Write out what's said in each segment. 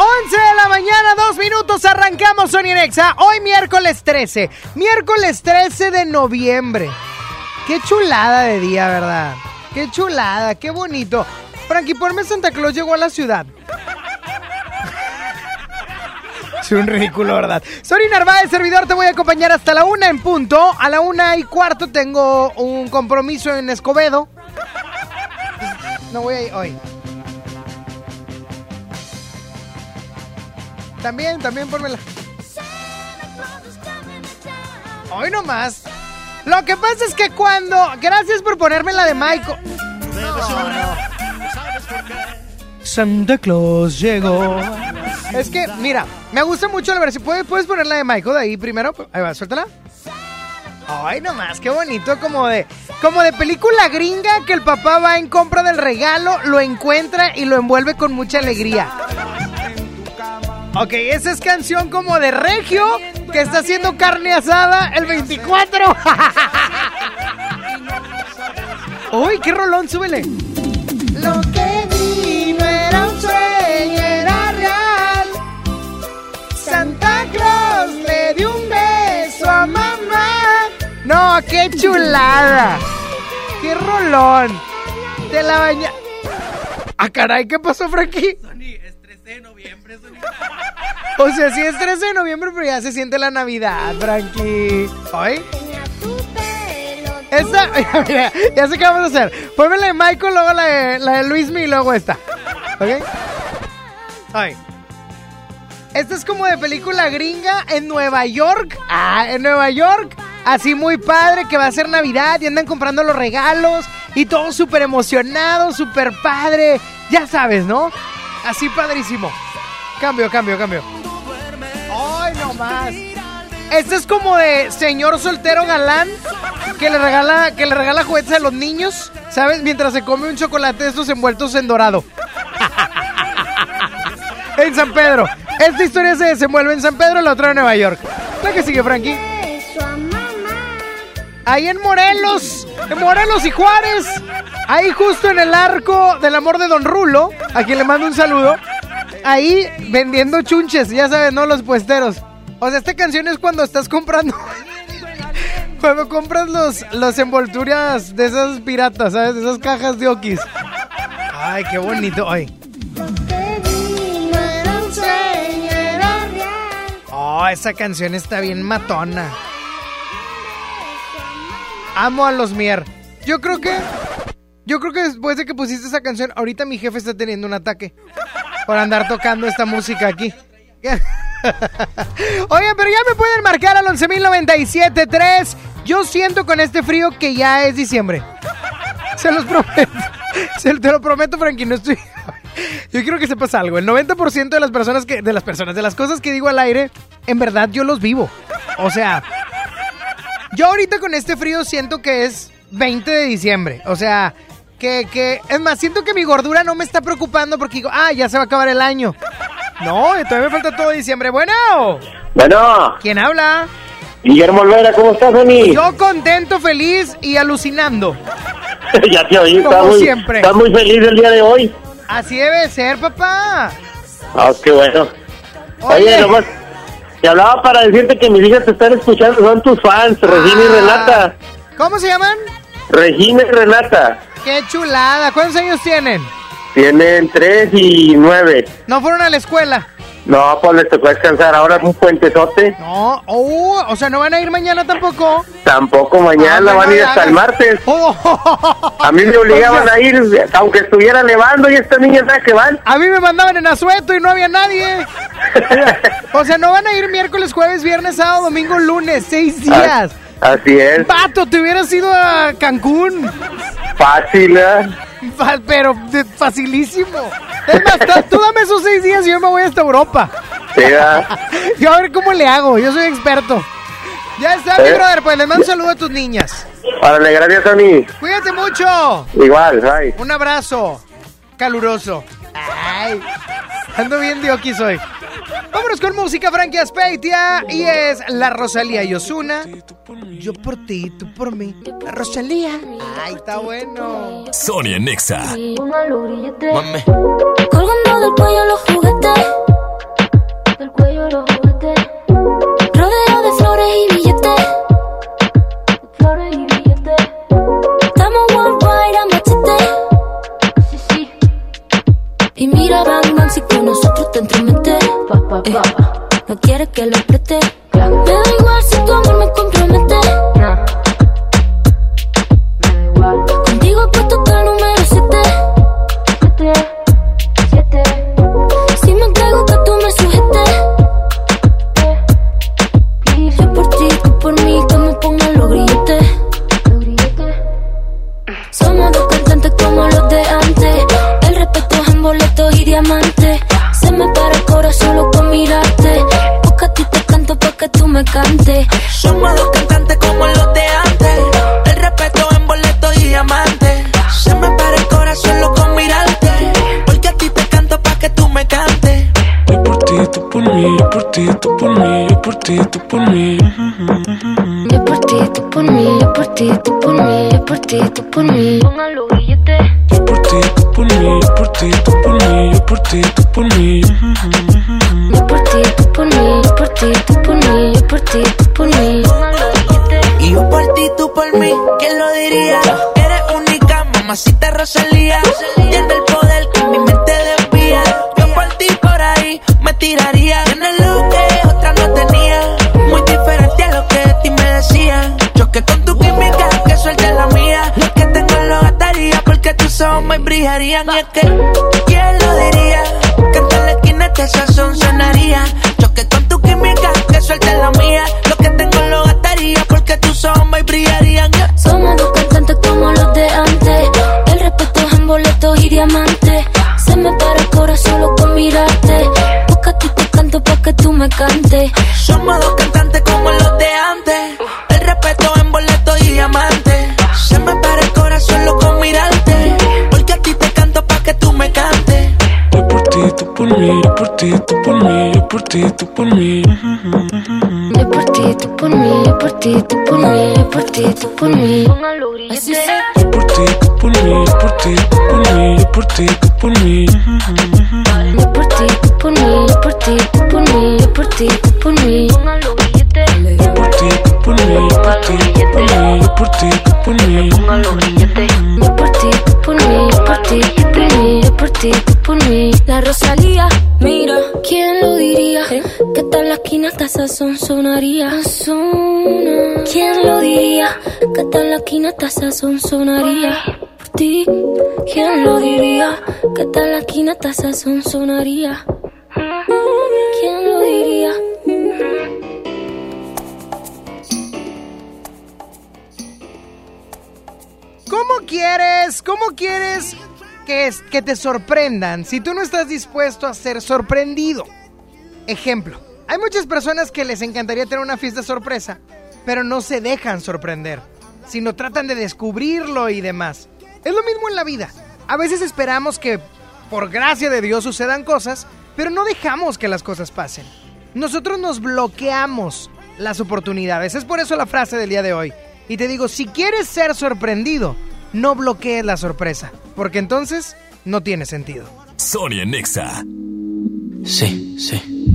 11 de la mañana, dos minutos, arrancamos Sony Nexa. Hoy miércoles 13, miércoles 13 de noviembre. Qué chulada de día, ¿verdad? Qué chulada, qué bonito. Frankie, ponme Santa Claus llegó a la ciudad. Es un ridículo, ¿verdad? Soy Narváez, servidor, te voy a acompañar hasta la una en punto. A la una y cuarto tengo un compromiso en Escobedo. No voy a ir hoy. También, también pónmela. Hoy nomás. Lo que pasa es que cuando. Gracias por ponerme la de Michael. Santa Claus llegó. Es que, mira, me gusta mucho la versión. ¿Puedes, puedes poner la de Michael de ahí primero? Ahí va, suéltala. Ay, nomás, qué bonito, como de, como de película gringa que el papá va en compra del regalo, lo encuentra y lo envuelve con mucha alegría. Ok, esa es canción como de Regio que está haciendo carne asada el 24. Uy, qué rolón, súbele. Lo que vi no era un sueño, era real. Santa Claus le dio un beso a mamá. No, qué chulada. Qué rolón. De la baña. Ah, caray, ¿qué pasó, Frankie? O sea, sí es 13 de noviembre, pero ya se siente la Navidad, Frankie. ¿Ay? Esta, mira, ya sé qué vamos a hacer. Ponme la de Michael, luego la de, la de Luismi y luego esta. ¿Ok? Ay. Esta es como de película gringa en Nueva York. Ah, en Nueva York. Así muy padre que va a ser Navidad y andan comprando los regalos y todos súper emocionados, súper padre. Ya sabes, ¿no? Así padrísimo. Cambio, cambio, cambio. Ay, no más. Este es como de señor soltero galán que le regala que le regala juguetes a los niños, ¿sabes? Mientras se come un chocolate de estos envueltos en dorado. en San Pedro. Esta historia se desenvuelve en San Pedro, la otra en Nueva York. La que sigue, Frankie. Ahí en Morelos, en Morelos y Juárez. Ahí justo en el arco del amor de Don Rulo, a quien le mando un saludo. Ahí vendiendo chunches, ya sabes, ¿no? Los puesteros. O sea, esta canción es cuando estás comprando. cuando compras los, los envolturas de esas piratas, ¿sabes? De esas cajas de okis. Ay, qué bonito. Ay. Oh, esa canción está bien matona. Amo a los Mier. Yo creo que. Yo creo que después de que pusiste esa canción, ahorita mi jefe está teniendo un ataque. Por andar tocando esta música aquí. Oigan, pero ya me pueden marcar al 11.097.3. Yo siento con este frío que ya es diciembre. Se los prometo. Se, te lo prometo, Frankie, no estoy... Yo quiero que sepas algo. El 90% de las personas que... De las personas, de las cosas que digo al aire, en verdad yo los vivo. O sea... Yo ahorita con este frío siento que es 20 de diciembre. O sea, que, que... Es más, siento que mi gordura no me está preocupando porque digo, ah, ya se va a acabar el año. No, todavía me falta todo diciembre. Bueno. Bueno, ¿Quién habla? Guillermo Olvera, ¿cómo estás, Dani? Yo contento, feliz y alucinando. ya te oí, Como está muy, siempre. está muy feliz el día de hoy. Así debe ser, papá. Ah, qué bueno. Oye. Oye, nomás, te hablaba para decirte que mis hijas te están escuchando, son tus fans, Regina y Ah. Renata. ¿Cómo se llaman? Regina y Renata. Qué chulada. ¿Cuántos años tienen? Tienen tres y nueve. ¿No fueron a la escuela? No, pues les tocó descansar. Ahora es un puentezote. No, oh, o sea, no van a ir mañana tampoco. Tampoco mañana Ah, van a ir hasta el martes. Oh. A mí me obligaban O sea, a ir, aunque estuviera nevando y estas niñas ¿sabes que van? A mí me mandaban en asueto y no había nadie. O sea, no van a ir miércoles, jueves, viernes, sábado, domingo, lunes, seis días. Así es, Pato, te hubieras ido a Cancún. fácil, ¿eh? Fa- Pero facilísimo. Es más, tú- dame esos seis días y yo me voy hasta Europa. Sí. Yo a ver cómo le hago, yo soy experto. Ya está, mi ¿Eh? brother, pues les mando un saludo a tus niñas. Órale, gracias, Tony. Cuídate mucho. Igual, bye. Un abrazo caluroso. Ay, ando bien dioquis hoy. Vámonos con música Frankie Aspeitia y es La Rosalía y Osuna. Yo por ti, tú por mí. La Rosalía. Ay, está bueno. Sonia Nexa. Mame. Colgando del cuello los juguetes. Del cuello los juguetes. Rodeo de flores y billetes. Flores y billetes. Y mira, bang, bang, si con nosotros te entromete. Eh, no quieres que lo apriete. Me da igual si tu amor me compromete. Diamantes. Se me para el corazón solo con mirarte. Porque a ti te canto pa' que tú me cantes. Somos dos cantantes como los de antes. El respeto en boleto y diamante. Se me para el corazón loco con mirarte. Porque a ti te canto pa' que tú me cantes. Yo por ti, tú por mí, yo por ti, tú por mí, yo por ti, tú por mí. Yo por ti, tú por mí, yo por ti, tú por mí, yo por ti, tú por mí. Pongan los billetes. Yo por ti, tú por mí, yo por ti, tú por mí, yo por ti, tú por mí. Yo por ti, tú por mí, yo por ti, tú por mí, yo por ti, tú por mí. Y yo por ti, tú por mí, ¿quién lo diría? Eres única, mamacita Rosalía. Tiene el poder que mi mente desvía. Yo por ti por ahí me tiraría. Tienes lo que otra no tenía. Muy diferente a lo que de ti me decían. Choque con tu química, ojos me brillarían. Y es que, ¿quién lo diría? Que en la esquina este sazón sonaría. Choque con tu química, que suelte la mía. Lo que tengo lo gastaría porque tus me brillarían. Somos dos cantantes como los de antes. El respeto es en boletos y diamantes. Se me para el corazón solo con mirarte. Porque a ti te canto pa' que tú me cantes. Somos dos ti, tú por mí. Yo por ti, tú por mí, yo por ti, tú por mí, yo por ti, tú por mí. Yo por ti, tú por mí, yo por ti, tú por mí, yo por ti, tú por mí. Yo por ti, tú por mí, yo por ti, tú por mí, yo por ti, sonaría. Sazona. ¿Quién lo diría? Que tal la esquina hasta sazón sonaría. Por ti, ¿quién lo diría? Que tal la esquina hasta sazón sonaría. ¿Quién lo diría? ¿Cómo quieres? ¿Cómo quieres que, es- que te sorprendan si tú no estás dispuesto a ser sorprendido? Ejemplo, hay muchas personas que les encantaría tener una fiesta sorpresa, pero no se dejan sorprender, sino tratan de descubrirlo y demás. Es lo mismo en la vida. A veces esperamos que, por gracia de Dios, sucedan cosas, pero no dejamos que las cosas pasen. Nosotros nos bloqueamos las oportunidades. Es por eso la frase del día de hoy. Y te digo, si quieres ser sorprendido, no bloquees la sorpresa, porque entonces no tiene sentido. Sonia Nexa. Sí, sí.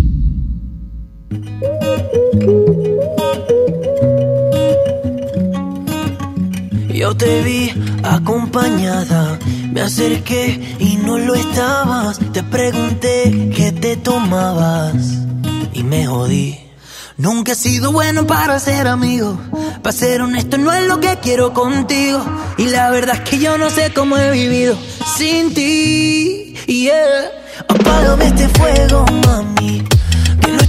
Yo te vi acompañada Me acerqué y no lo estabas. Te pregunté qué te tomabas y me jodí. Nunca he sido bueno para ser amigo. Para ser honesto, no es lo que quiero contigo. Y la verdad es que yo no sé cómo he vivido sin ti. Yeah. Apágame este fuego, mami.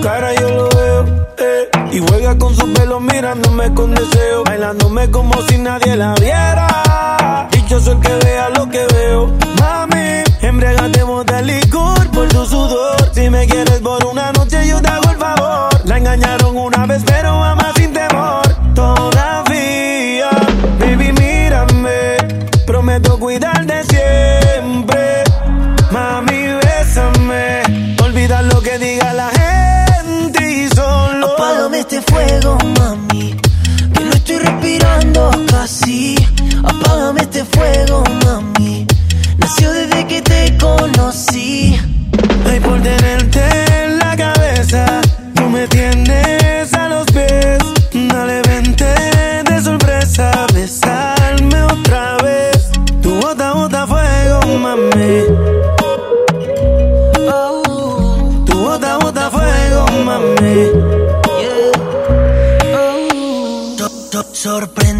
Cara yo lo veo. eh. Y juega con su pelo mirándome con deseo. Bailándome como si nadie la viera. Dichoso el que vea lo que veo. Mami, embriagatemos de licor por tu sudor. Si me quieres por una noche, yo te hago casi. Apágame este fuego, mami. Nació desde que te conocí. Ay, por tenerte en la cabeza, tú me tienes a los pies. Dale, vente de sorpresa, besarme otra vez. Tu bota, bota fuego, mami. Oh, Tu bota, bota fuego, mami. So- so-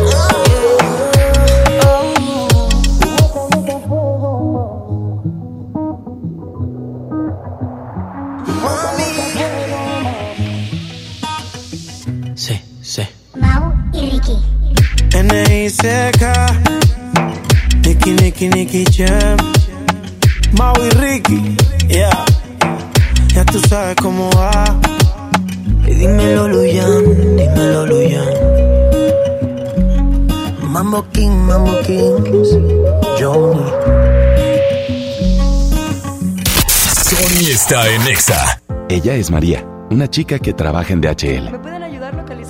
N.I.C.K. Nicky, Nicky, Nicky Jam. Mau y Ricky. Yeah. Ya tú sabes cómo va. Y dímelo, Luyan, dímelo, Luyan. Mambo King, Mambo Kings, Johnny. Sony está en Exa. Ella es María, una chica que trabaja en DHL.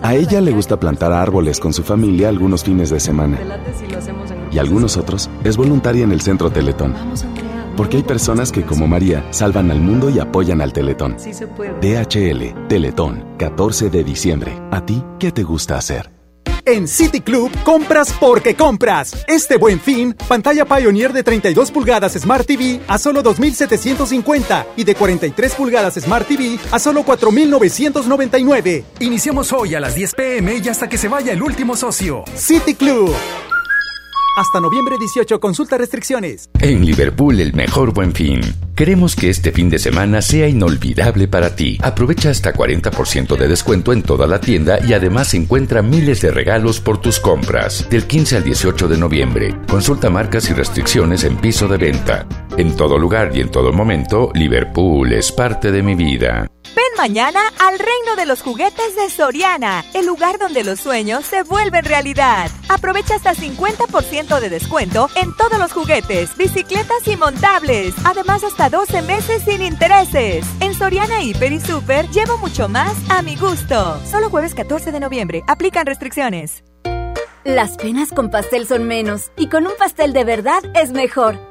A ella le gusta plantar árboles con su familia algunos fines de semana. Y algunos otros es voluntaria en el Centro Teletón. Porque hay personas que, como María, salvan al mundo y apoyan al Teletón. DHL, Teletón, 14 de diciembre. ¿A ti qué te gusta hacer? En City Club, compras porque compras. Este buen fin, pantalla Pioneer de 32 pulgadas Smart TV a solo 2,750 y de 43 pulgadas Smart TV a solo 4,999. Iniciamos hoy a las 10 pm y hasta que se vaya el último socio. City Club. Hasta noviembre 18, consulta restricciones. En Liverpool, el mejor buen fin. Queremos que este fin de semana sea inolvidable para ti. Aprovecha hasta 40% de descuento en toda la tienda y además encuentra miles de regalos por tus compras. Del 15 al 18 de noviembre. Consulta marcas y restricciones en piso de venta. En todo lugar y en todo momento, Liverpool es parte de mi vida. Ven mañana al reino de los juguetes de Soriana, el lugar donde los sueños se vuelven realidad. Aprovecha hasta 50% de descuento en todos los juguetes, bicicletas y montables. Además, hasta 12 meses sin intereses. En Soriana Hiper y Super llevo mucho más a mi gusto. Solo jueves 14 de noviembre. Aplican restricciones. Las penas con pastel son menos y con un pastel de verdad es mejor.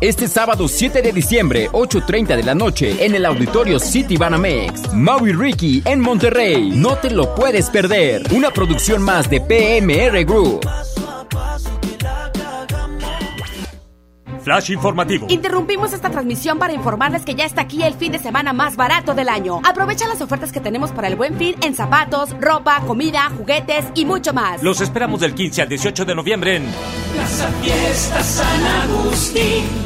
Este sábado 7 de diciembre, 8.30 de la noche, en el auditorio City Banamex. Maui Ricky en Monterrey. No te lo puedes perder. Una producción más de PMR Group. Flash informativo. Interrumpimos esta transmisión para informarles que ya está aquí el fin de semana más barato del año. Aprovecha las ofertas que tenemos para el buen fin en zapatos, ropa, comida, juguetes y mucho más. Los esperamos del 15 al 18 de noviembre en Plaza Fiesta San Agustín.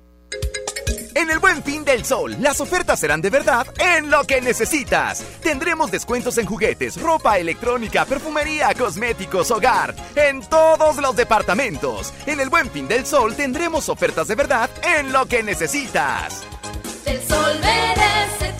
En el Buen Fin del Sol, las ofertas serán de verdad en lo que necesitas. Tendremos descuentos en juguetes, ropa electrónica, perfumería, cosméticos, hogar, en todos los departamentos. En el Buen Fin del Sol tendremos ofertas de verdad en lo que necesitas. El sol merece.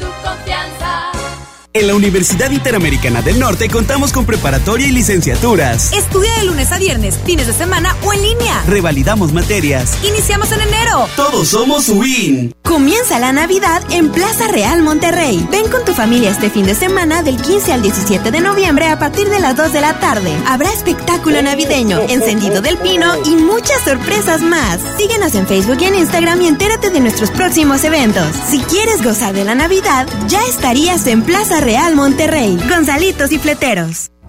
En la Universidad Interamericana del Norte contamos con preparatoria y licenciaturas. Estudia de lunes a viernes, fines de semana o en línea. Revalidamos materias. Iniciamos en enero. Todos somos WIN. Comienza la Navidad en Plaza Real Monterrey. Ven con tu familia este fin de semana del 15 al 17 de noviembre a partir de las 2 de la tarde. Habrá espectáculo navideño, encendido del pino y muchas sorpresas más. Síguenos en Facebook y en Instagram y entérate de nuestros próximos eventos. Si quieres gozar de la Navidad, ya estarías en Plaza Real Monterrey. Gonzalitos y Fleteros.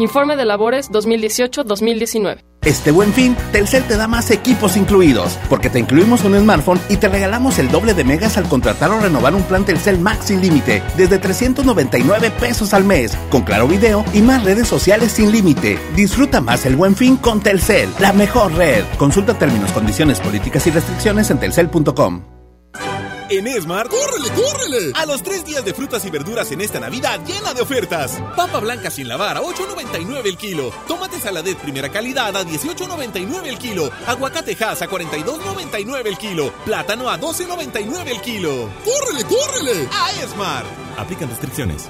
Informe de labores 2018-2019. Este buen fin, Telcel te da más equipos incluidos, porque te incluimos un smartphone y te regalamos el doble de megas al contratar o renovar un plan Telcel Max sin límite, desde 399 pesos al mes, con claro video y más redes sociales sin límite. Disfruta más el buen fin con Telcel, la mejor red. Consulta términos, condiciones, políticas y restricciones en telcel.com. En Esmar, ¡córrele, córrele! A los tres días de frutas y verduras en esta Navidad llena de ofertas. Papa blanca sin lavar a 8.99 el kilo. Tomate saladet primera calidad a 18.99 el kilo. Aguacate Hass a 42.99 el kilo. Plátano a 12.99 el kilo. ¡Córrele, córrele! A Esmar. Aplican restricciones.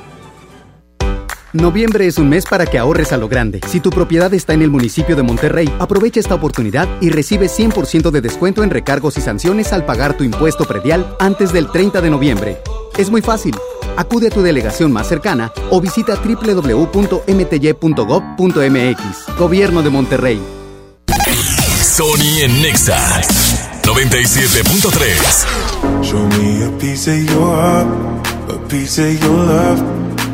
Noviembre es un mes para que ahorres a lo grande. Si tu propiedad está en el municipio de Monterrey, aprovecha esta oportunidad y recibe 100% de descuento en recargos y sanciones al pagar tu impuesto predial antes del 30 de noviembre. Es muy fácil. Acude a tu delegación más cercana o visita www.mty.gov.mx. Gobierno de Monterrey. Sony en Nexa 97.3. Show me a piece of your heart, a piece of your love.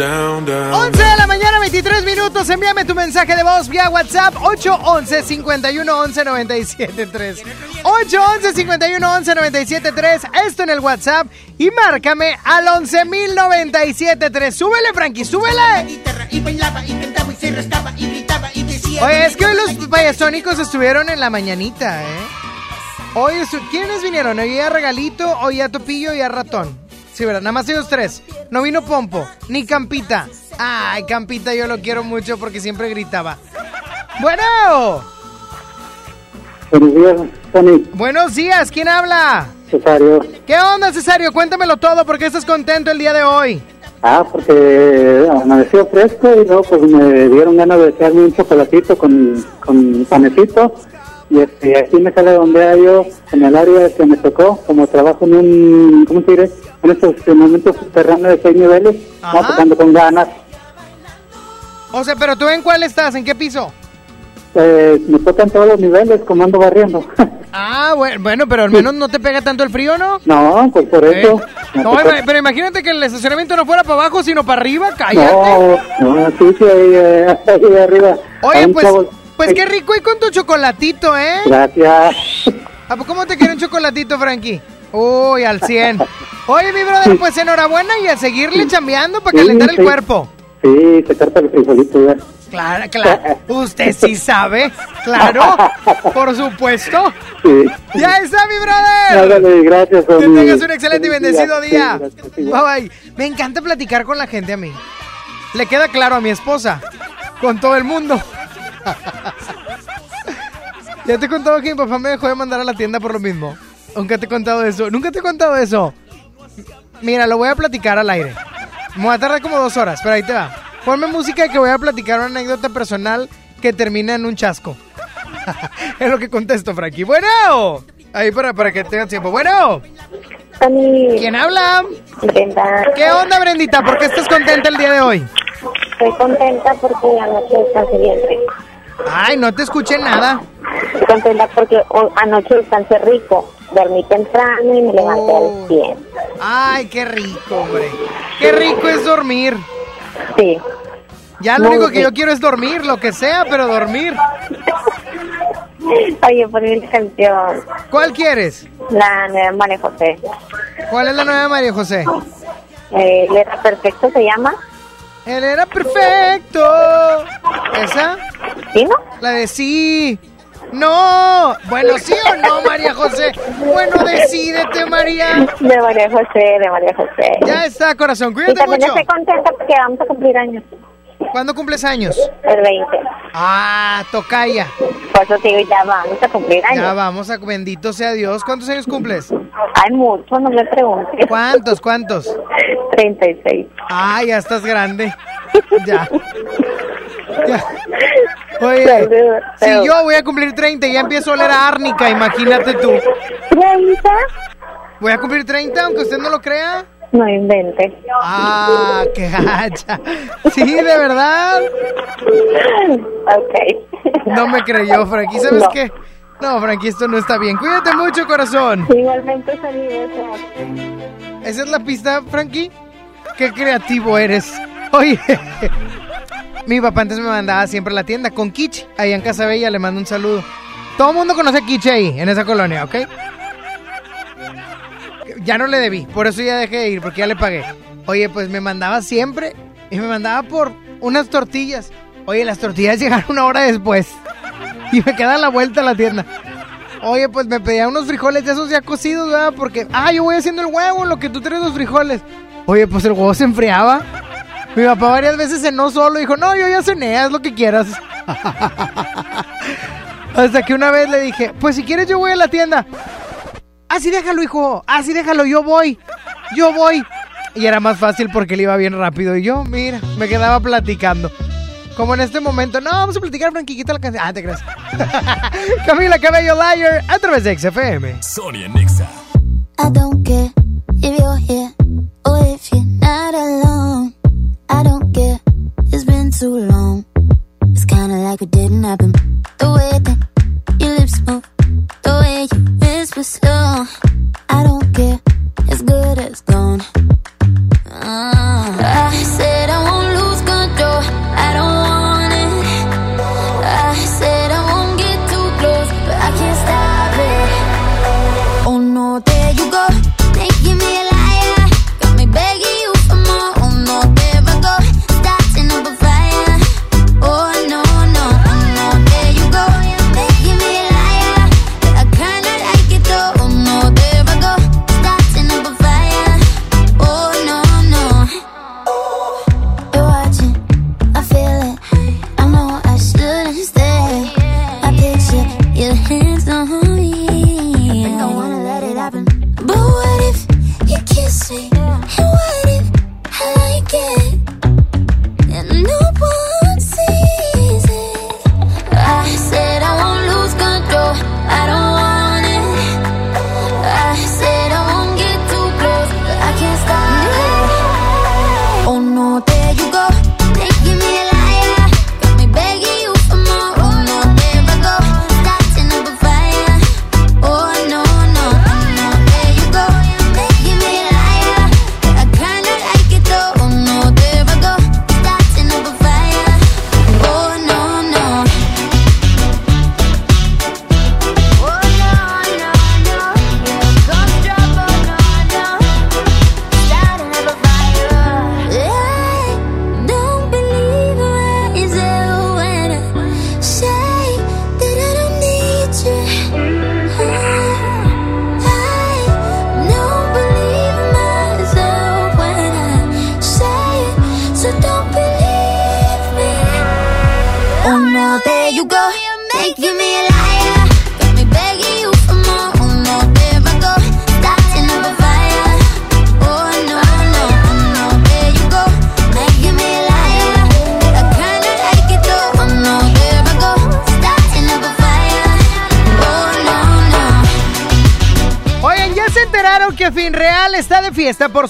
down, down. 11 de la mañana, 23 minutos. Envíame tu mensaje de voz vía WhatsApp 811 51 11 97 3. 811 51 11 97 3. Esto en el WhatsApp. Y márcame al 11097 3. Súbele, Frankie, súbele. Oye, es que hoy los payasónicos estuvieron en la mañanita, ¿eh? Hoy, ¿quiénes vinieron? Hoy a Regalito, hoy a Topillo y a Ratón. Sí, ¿verdad? Nada más ellos tres. No vino Pompo, ni Campita. Ay, Campita yo lo quiero mucho porque siempre gritaba. Bueno. Buenos días, Tony. Buenos días, ¿quién habla? Cesario. ¿Qué onda, Cesario? Cuéntamelo todo, ¿por qué estás contento el día de hoy? Ah, porque amaneció fresco y luego pues me dieron ganas de echarme un chocolatito con, con panecito. Y este, aquí me sale donde hay yo, en el área que me tocó, como trabajo en un, ¿cómo se diré? En estos momentos subterráneos de seis niveles, Ajá. no, tocando con ganas. O sea, pero tú en cuál estás, ¿en qué piso? Eh, me tocan todos los niveles, como ando barriendo. Ah, bueno, bueno, pero al menos no te pega tanto el frío, ¿no? no, pues por eso. Eh, No, pero imagínate que el estacionamiento no fuera para abajo, sino para arriba, cállate. No, no, sí, sí, ahí, eh, ahí arriba. Oye, pues, pues qué rico y con tu chocolatito, ¿eh? Gracias. ¿A poco cómo te quiere un chocolatito, Frankie? Uy, al 100. Oye, mi brother, pues enhorabuena y a seguirle chambeando para Sí, calentar el cuerpo. Sí, se corta el frijolito ya. Claro, claro. Usted sí sabe. Claro, por supuesto. Sí. Ya está, mi brother. Ándale, gracias, Que tengas un excelente y bendecido día. gracias. Bye bye. Me encanta platicar con la gente a mí. Le queda claro a mi esposa. Con todo el mundo. ya te he contado que mi papá me dejó de mandar a la tienda por lo mismo. Nunca te he contado eso. Nunca te he contado eso. Mira, lo voy a platicar al aire. Me voy a tardar como dos horas, pero ahí te va. Ponme música que voy a platicar una anécdota personal que termina en un chasco. es lo que contesto, Frankie. Bueno. Ahí para, para que tengas tiempo. Bueno. ¿Quién habla? Brenda. ¿Qué onda, Brendita? ¿Por qué estás contenta el día de hoy? Estoy contenta porque anoche descansé bien rico. Ay, no te escuché nada. Contenta porque anoche descansé rico. Dormí temprano y me levanté al 100. Ay, qué rico, hombre. Qué rico es dormir. Sí. Ya lo Muy único que yo quiero es dormir, lo que sea, pero dormir. Oye, ponme una canción. ¿Cuál quieres? La nueva María José. ¿Cuál es la nueva María José? Eh, Letra Perfecto se llama. Él era perfecto. ¿Esa? ¿Sí, no? La de sí. No. Bueno, sí o no, María José. Bueno, decídete, María. De María José, de María José. Ya está, corazón. Y Cuídate también mucho. estoy contenta porque vamos a cumplir años. ¿Cuándo cumples años? El 20. Ah, tocaya. Por eso digo, ya vamos a cumplir años. Ya vamos a bendito sea Dios. ¿Cuántos años cumples? Hay muchos, no me preguntes. ¿Cuántos? ¿Cuántos? 36. Ah, ya estás grande. Ya. Oye, si yo voy a cumplir 30 y ya empiezo a oler a árnica, imagínate tú. ¿30? Voy a cumplir 30, aunque usted no lo crea. No invente. Ah, qué gacha. Sí, de verdad. Ok. No me creyó, Frankie. ¿Sabes No. qué? No, Frankie, esto no está bien. Cuídate mucho, corazón. Igualmente, saludos. ¿Esa es la pista, Frankie? Qué creativo eres. Oye, mi papá antes me mandaba siempre a la tienda con Kichi. Ahí en Casa Bella le mando un saludo. Todo el mundo conoce a ahí, en esa colonia, ¿ok? Ya no le debí, por eso ya dejé de ir, porque ya le pagué. Oye, pues me mandaba siempre y me mandaba por unas tortillas. Oye, las tortillas llegaron una hora después y me queda la vuelta a la tienda. Oye, pues me pedía unos frijoles de esos ya cocidos, ¿verdad? Porque, ah, yo voy haciendo el huevo, lo que tú traes los frijoles. Oye, pues el huevo se enfriaba. Mi papá varias veces cenó solo y dijo, no, yo ya cené, haz lo que quieras. Hasta que una vez le dije, pues si quieres yo voy a la tienda. Así déjalo, hijo, así déjalo, yo voy, yo voy. Y era más fácil porque él iba bien rápido. Y yo, mira, me quedaba platicando. Como en este momento, no, vamos a platicar, Frankie, quita la canción. Ah, te crees. Camila Cabello Liar a través de XFM. Sonia Nexa. I don't care if you're here or if you're not alone. I don't care, it's been too long. It's kinda like it didn't happen. The way that your lips the way you slow. I don't care, it's good as gone. Ah, I said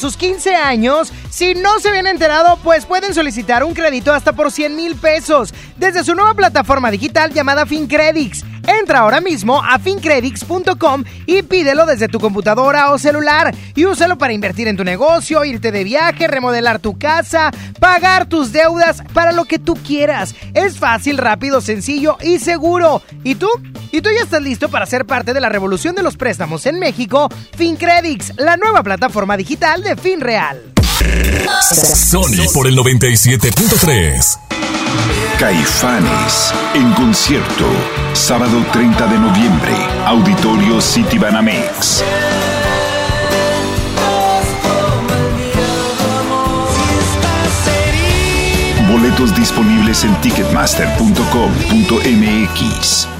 sus 15 años? Si no se habían enterado, pues pueden solicitar un crédito hasta por 100 mil pesos desde su nueva plataforma digital llamada FinCredits. Entra ahora mismo a fincredits.com y pídelo desde tu computadora o celular y úsalo para invertir en tu negocio, irte de viaje, remodelar tu casa, pagar tus deudas, para lo que tú quieras. Es fácil, rápido, sencillo y seguro. ¿Y tú? ¿Y tú ya estás listo para ser parte de la revolución de los préstamos en México? FinCredits, la nueva plataforma digital de FinReal. Sony por el 97.3. Caifanes en concierto, sábado 30 de noviembre, Auditorio City Banamex. Boletos disponibles en ticketmaster.com.mx.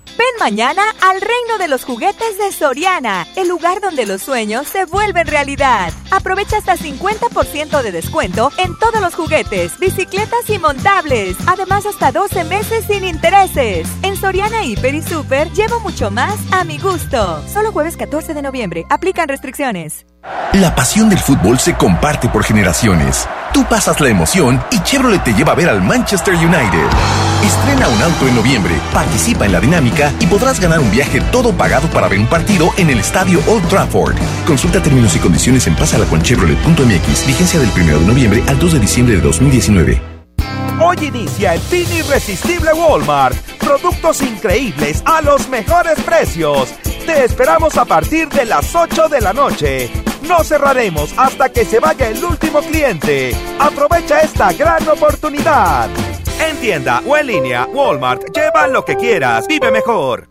Ven mañana al reino de los juguetes de Soriana, el lugar donde los sueños se vuelven realidad. Aprovecha hasta 50% de descuento en todos los juguetes, bicicletas y montables. Además, hasta 12 meses sin intereses. En Soriana Hiper y Super llevo mucho más a mi gusto. Solo jueves 14 de noviembre. Aplican restricciones. La pasión del fútbol se comparte por generaciones. Tú pasas la emoción y Chevrolet te lleva a ver al Manchester United. Estrena un auto en noviembre, participa en la dinámica y podrás ganar un viaje todo pagado para ver un partido en el estadio Old Trafford. Consulta términos y condiciones en pasalaconchevrolet.mx. Vigencia del 1 de noviembre al 2 de diciembre de 2019. Hoy inicia el fin irresistible Walmart. Productos increíbles a los mejores precios. Te esperamos a partir de las 8 de la noche. No cerraremos hasta que se vaya el último cliente. Aprovecha esta gran oportunidad. En tienda o en línea, Walmart, lleva lo que quieras, vive mejor.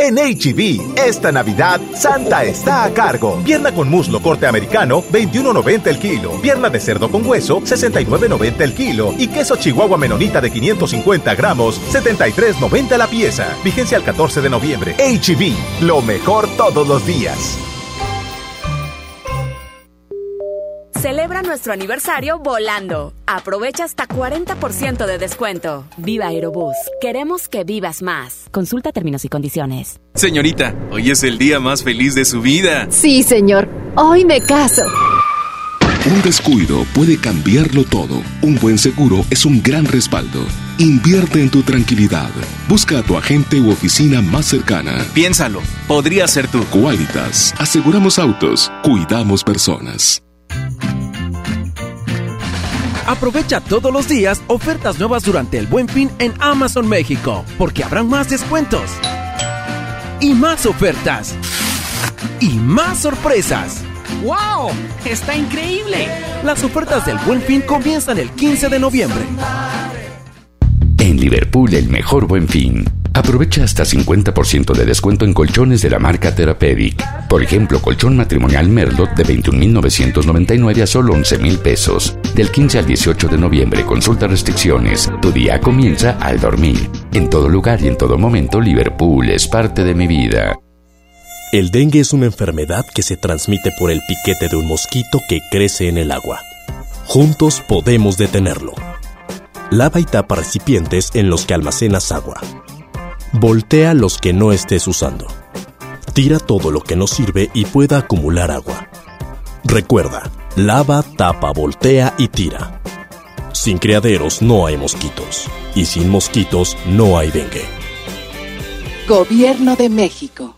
En HB, esta Navidad, Santa está a cargo. Pierna con muslo corte americano, 21.90 el kilo. Pierna de cerdo con hueso, 69.90 el kilo. Y queso chihuahua menonita de 550 gramos, 73.90 la pieza. Vigencia al 14 de noviembre. HB, lo mejor todos los días. Celebra nuestro aniversario volando. Aprovecha hasta 40% de descuento. Viva Aerobús. Queremos que vivas más. Consulta términos y condiciones. Señorita, hoy es el día más feliz de su vida. Sí, señor. Hoy me caso. Un descuido puede cambiarlo todo. Un buen seguro es un gran respaldo. Invierte en tu tranquilidad. Busca a tu agente u oficina más cercana. Piénsalo, podría ser tú. Qualitas. Aseguramos autos. Cuidamos personas. Aprovecha todos los días ofertas nuevas durante el Buen Fin en Amazon México, porque habrán más descuentos y más ofertas y más sorpresas. ¡Wow! ¡Está increíble! Las ofertas del Buen Fin comienzan el 15 de noviembre. En Liverpool, el mejor buen fin. Aprovecha hasta 50% de descuento en colchones de la marca Therapeutic. Por ejemplo, colchón matrimonial Merlot de 21.999 a solo 11.000 pesos. Del 15 al 18 de noviembre, consulta restricciones. Tu día comienza al dormir. En todo lugar y en todo momento, Liverpool es parte de mi vida. El dengue es una enfermedad que se transmite por el piquete de un mosquito que crece en el agua. Juntos podemos detenerlo. Lava y tapa recipientes en los que almacenas agua. Voltea los que no estés usando. Tira todo lo que no sirve y pueda acumular agua. Recuerda, lava, tapa, voltea y tira. Sin criaderos no hay mosquitos. Y sin mosquitos no hay dengue. Gobierno de México.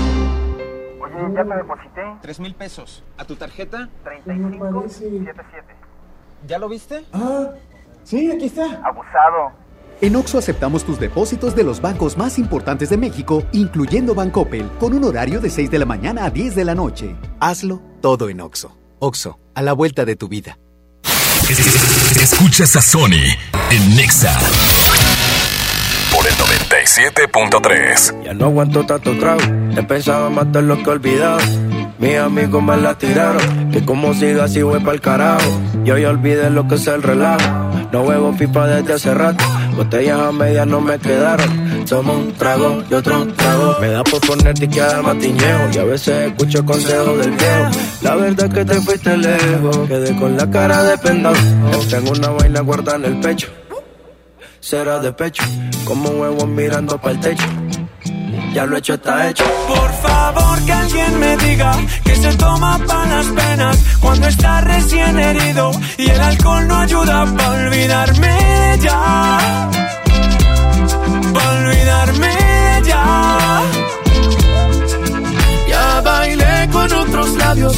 Ya te deposité. Tres mil pesos. ¿A tu tarjeta? 3577. ¿Ya lo viste? Ah, sí, aquí está. Abusado. En Oxo aceptamos tus depósitos de los bancos más importantes de México, incluyendo Bancoppel, con un horario de 6 de la mañana a 10 de la noche. Hazlo todo en Oxo. Oxo, a la vuelta de tu vida. Escuchas a Sony en Nexa 97.3. Ya no aguanto tanto trago. He pensado en matar lo que he olvidado. Mis amigos me la tiraron. Que como siga así voy pa'l carajo. Yo ya olvidé lo que es el relajo. No huevo pipa desde hace rato. Botellas a medias no me quedaron. Tomo un trago y otro trago. Me da por ponerte y quedar matiñejo. Y a veces escucho consejos del viejo. La verdad es que te fuiste lejos. Quedé con la cara de. Tengo una vaina guardada en el pecho. Será de pecho. Como huevo mirando para el techo ya lo hecho está hecho. Por favor que alguien me diga que se toma para las penas cuando está recién herido y el alcohol no ayuda para olvidarme de ya. Para olvidarme ya. Ya bailé con otros labios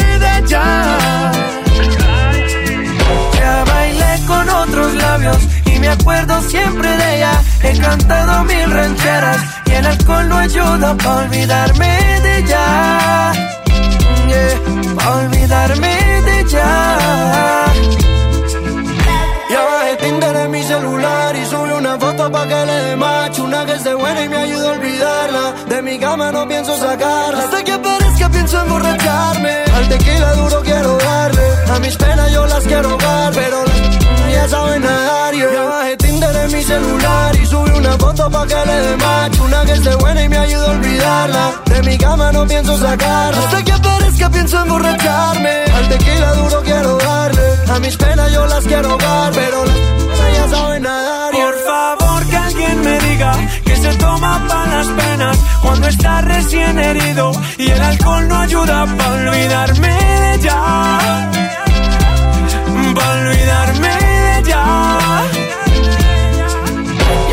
labios y me acuerdo siempre de ella. He cantado mil rancheras y el alcohol no ayuda para olvidarme de ella. Yeah, para olvidarme de ella. Ya bajé Tinder en mi celular y subí una foto pa' que le dé macho. Una que esté buena y me ayuda a olvidarla. De mi cama no pienso sacarla. Hasta que aparezca pienso emborracharme. Al tequila duro quiero darle. A mis penas yo las quiero dar, pero ya sabe nadar. Yeah. Ya bajé Tinder en mi celular y subí una foto pa' que le dé macho. Una que esté buena y me ayuda a olvidarla. De mi cama no pienso sacarla. Hasta que aparezca pienso emborracharme. Al tequila duro quiero darle. A mis penas yo las quiero dar, pero ya sabe nadar. Por favor que alguien me diga que se toma pa' las penas cuando está recién herido y el alcohol no ayuda pa' olvidarme de ya. Pa' olvidarme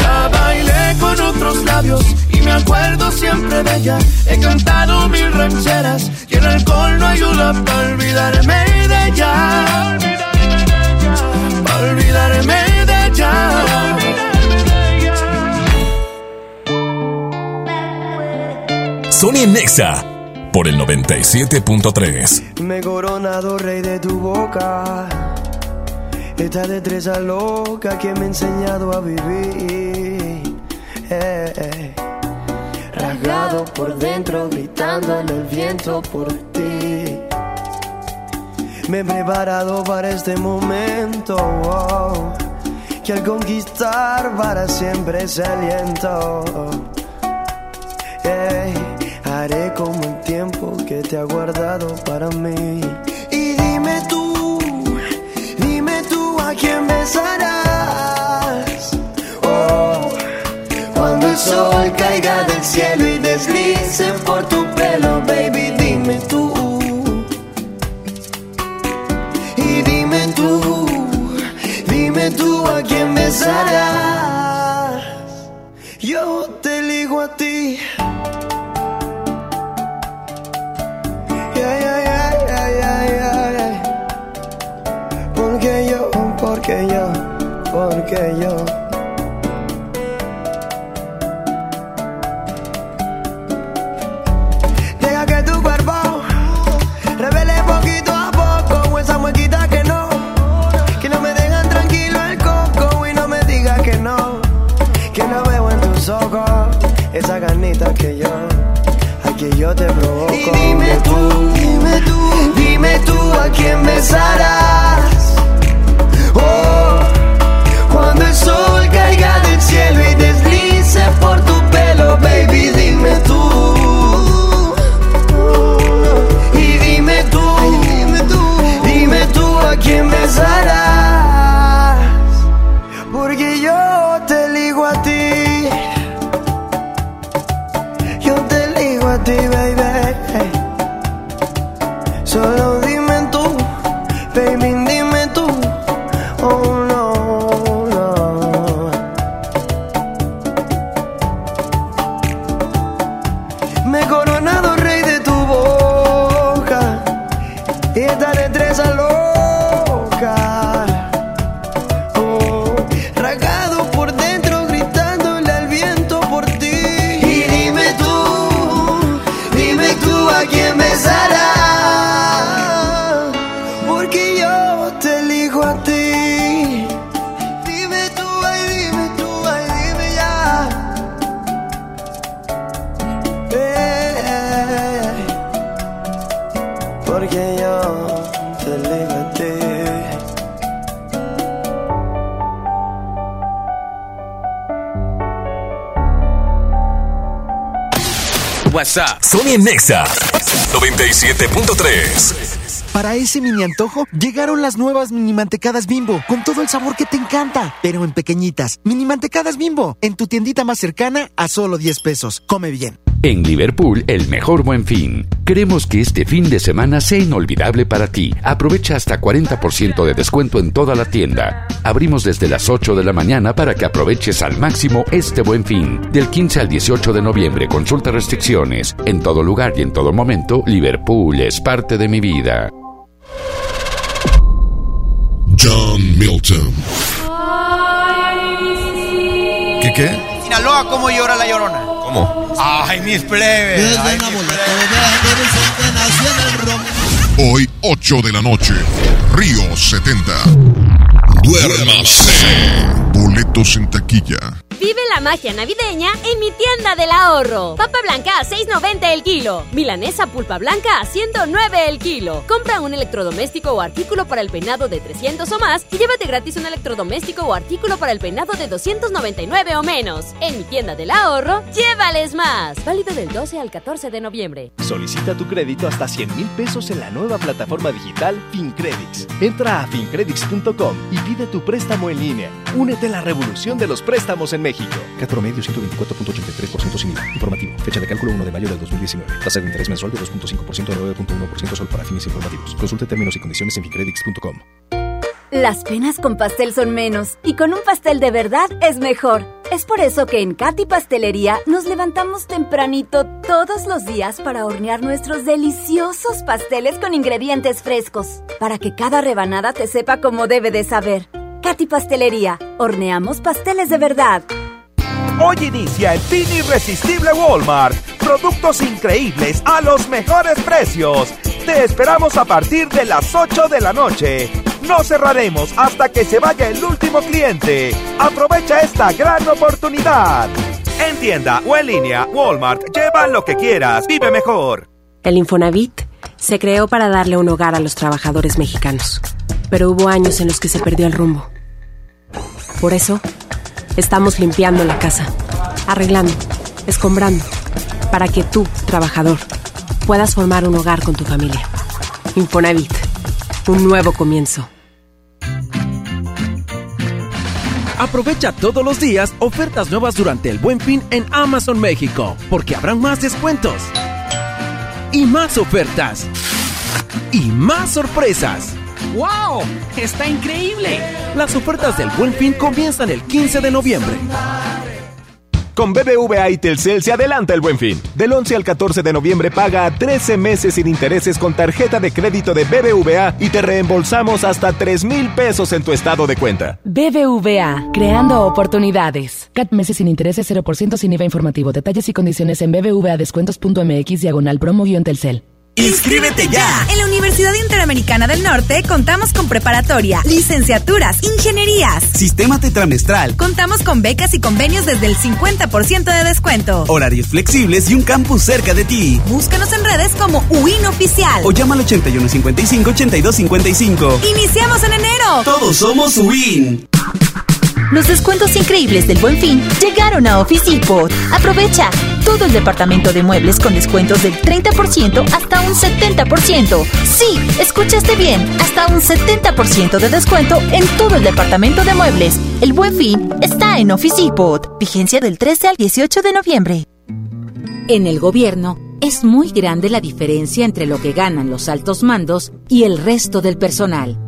ya. bailé con otros labios y me acuerdo siempre de ella. He cantado mil rancheras y el alcohol no ayuda para olvidarme de ella. Para olvidarme de ella. Sony Nexa por el 97.3. Me he coronado rey de tu boca esta destreza loca que me ha enseñado a vivir. Eh, eh. Rasgado por dentro, gritando en el viento por ti. Me he preparado para este momento. que al conquistar para siempre se aliento. haré como el tiempo que te ha guardado para mí. Quién besarás. Oh, cuando el sol caiga del cielo y deslice por tu pelo, baby, dime tú. Y dime tú, dime tú a quién besarás. Yo te ligo a ti. Porque yo, porque yo. Deja que tu cuerpo revele poquito a poco esa muequita que no, que no me dejan tranquilo el coco y no me digas que no, que no veo en tus ojos esa ganita que yo, aquí yo te provoco. Y dime tú, dime tú, dime tú a quién besarás sol caiga del cielo y deslice por tu WhatsApp. Sony en Nexa 97.3. Para ese mini antojo, llegaron las nuevas mini mantecadas bimbo, con todo el sabor que te encanta, pero en pequeñitas. Mini mantecadas bimbo, en tu tiendita más cercana a solo 10 pesos. Come bien. En Liverpool, el mejor buen fin. Queremos que este fin de semana sea inolvidable para ti. Aprovecha hasta 40% de descuento en toda la tienda. Abrimos desde las 8 de la mañana para que aproveches al máximo este buen fin. Del 15 al 18 de noviembre, consulta restricciones. En todo lugar y en todo momento, Liverpool es parte de mi vida. John Milton. ¿Qué qué? Sinaloa, ¿cómo llora la llorona? ¿Cómo? Ay, mis plebes. Ay, mis Hoy, 8 de la noche, Río 70. Duérmase. Boletos en taquilla. Vive la magia navideña en mi tienda del ahorro. Papa blanca a 6.90 el kilo. Milanesa pulpa blanca a 109 el kilo. Compra un electrodoméstico o artículo para el peinado de 300 o más y llévate gratis un electrodoméstico o artículo para el peinado de 299 o menos. En mi tienda del ahorro, llévales más. Válido del 12 al 14 de noviembre. Solicita tu crédito hasta 100 mil pesos en la nueva plataforma digital FinCredits. Entra a fincredits.com y pide tu préstamo en línea. Únete a la revolución de los préstamos en México. CAT promedio 124.83% sin IVA. Informativo. Fecha de cálculo 1 de mayo del 2019. Tasa de interés mensual de 2.5% a 9.1% solo para fines informativos. Consulte términos y condiciones en fincredits.com. Las penas con pastel son menos y con un pastel de verdad es mejor. Es por eso que en Katy Pastelería nos levantamos tempranito todos los días para hornear nuestros deliciosos pasteles con ingredientes frescos, para que cada rebanada te sepa como debe de saber. Katy Pastelería, horneamos pasteles de verdad. Hoy inicia el fin irresistible Walmart. Productos increíbles a los mejores precios. Te esperamos a partir de las 8 de la noche. No cerraremos hasta que se vaya el último cliente. Aprovecha esta gran oportunidad. En tienda o en línea, Walmart, lleva lo que quieras, vive mejor. El Infonavit se creó para darle un hogar a los trabajadores mexicanos, pero hubo años en los que se perdió el rumbo. Por eso, estamos limpiando la casa, arreglando, escombrando, para que tú, trabajador, puedas formar un hogar con tu familia. Infonavit, un nuevo comienzo. Aprovecha todos los días ofertas nuevas durante el Buen Fin en Amazon México, porque habrán más descuentos y más ofertas y más sorpresas. ¡Wow! ¡Está increíble! Las ofertas del Buen Fin comienzan el 15 de noviembre. Con BBVA y Telcel se adelanta el buen fin. Del 11 al 14 de noviembre paga 13 meses sin intereses con tarjeta de crédito de BBVA y te reembolsamos hasta 3 mil pesos en tu estado de cuenta. BBVA, creando oportunidades. CAT meses sin intereses 0% sin IVA informativo. Detalles y condiciones en bbvadescuentos.mx diagonal promo-telcel. ¡Inscríbete ya! En la Universidad Interamericana del Norte contamos con preparatoria, licenciaturas, ingenierías, sistema tetramestral. Contamos con becas y convenios desde el 50% de descuento. Horarios flexibles y un campus cerca de ti. Búscanos en redes como UIN Oficial. O llama al 8155-8255. ¡Iniciamos en enero! Todos somos UIN. Los descuentos increíbles del Buen Fin llegaron a Office Depot. Aprovecha todo el departamento de muebles con descuentos del 30% hasta un 70%. Sí, escuchaste bien, hasta un 70% de descuento en todo el departamento de muebles. El Buen Fin está en Office Depot. Vigencia del 13 al 18 de noviembre. En el gobierno es muy grande la diferencia entre lo que ganan los altos mandos y el resto del personal.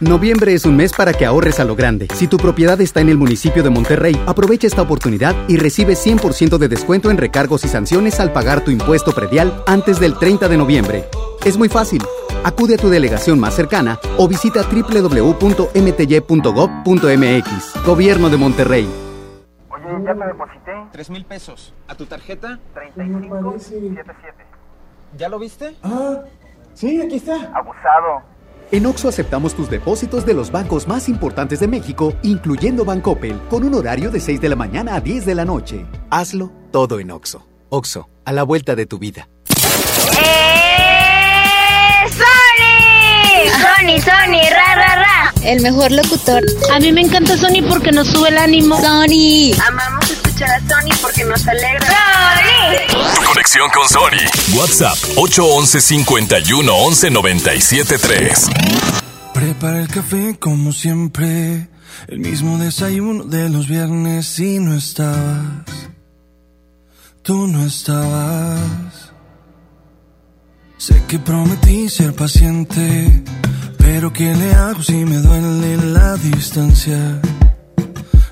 Noviembre es un mes para que ahorres a lo grande. Si tu propiedad está en el municipio de Monterrey, aprovecha esta oportunidad y recibe 100% de descuento en recargos y sanciones al pagar tu impuesto predial antes del 30 de noviembre. Es muy fácil. Acude a tu delegación más cercana o visita www.mty.gov.mx. Gobierno de Monterrey. Oye, ya te deposité. Tres mil pesos. ¿A tu tarjeta? 3577. ¿Ya lo viste? Ah, sí, aquí está. Abusado. En Oxo aceptamos tus depósitos de los bancos más importantes de México, incluyendo Bancoppel, con un horario de 6 de la mañana a 10 de la noche. Hazlo todo en Oxo. Oxo, a la vuelta de tu vida. ¡Eh! ¡Sony! Sony, Sony, ra, ra, ra. El mejor locutor. A mí me encanta Sony porque nos sube el ánimo. Sony. Amamos escuchar a Sony porque nos alegra. ¡Sony! Conexión con Sony. WhatsApp 811 51 11 97 3. Prepara el café como siempre. El mismo desayuno de los viernes y no estabas. Tú no estabas. Sé que prometí ser paciente. Pero ¿qué le hago si me duele la distancia?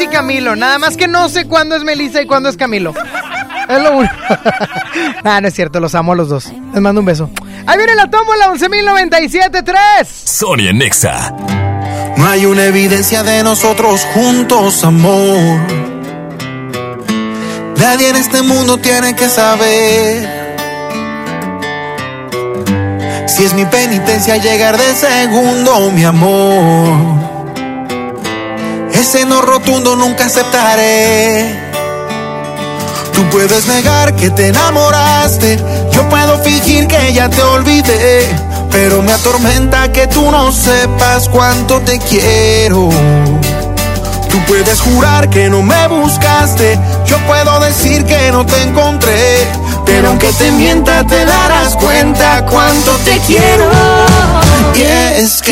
y Camilo. Nada más que no sé cuándo es Melissa y cuándo es Camilo. Es lo único. ah, no es cierto, los amo a los dos. Les mando un beso. Ahí viene la tómbola 11.097.3. Sony en Nexa. No hay una evidencia de nosotros juntos, amor. Nadie en este mundo tiene que saber. Si es mi penitencia llegar de segundo, mi amor. Ese no rotundo nunca aceptaré. Tú puedes negar que te enamoraste. Yo puedo fingir que ya te olvidé. Pero me atormenta que tú no sepas cuánto te quiero. Tú puedes jurar que no me buscaste. Yo puedo decir que no te encontré. Pero aunque te mienta, te darás cuenta cuánto te quiero. Y es que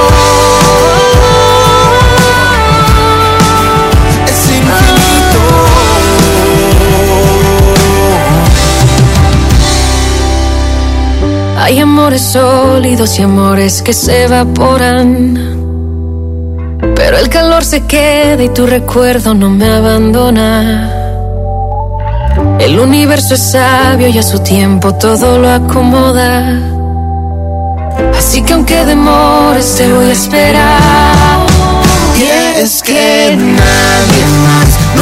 Hay amores sólidos y amores que se evaporan. Pero el calor se queda y tu recuerdo no me abandona. El universo es sabio y a su tiempo todo lo acomoda. Así que aunque demores te voy a esperar. Y es que nadie más,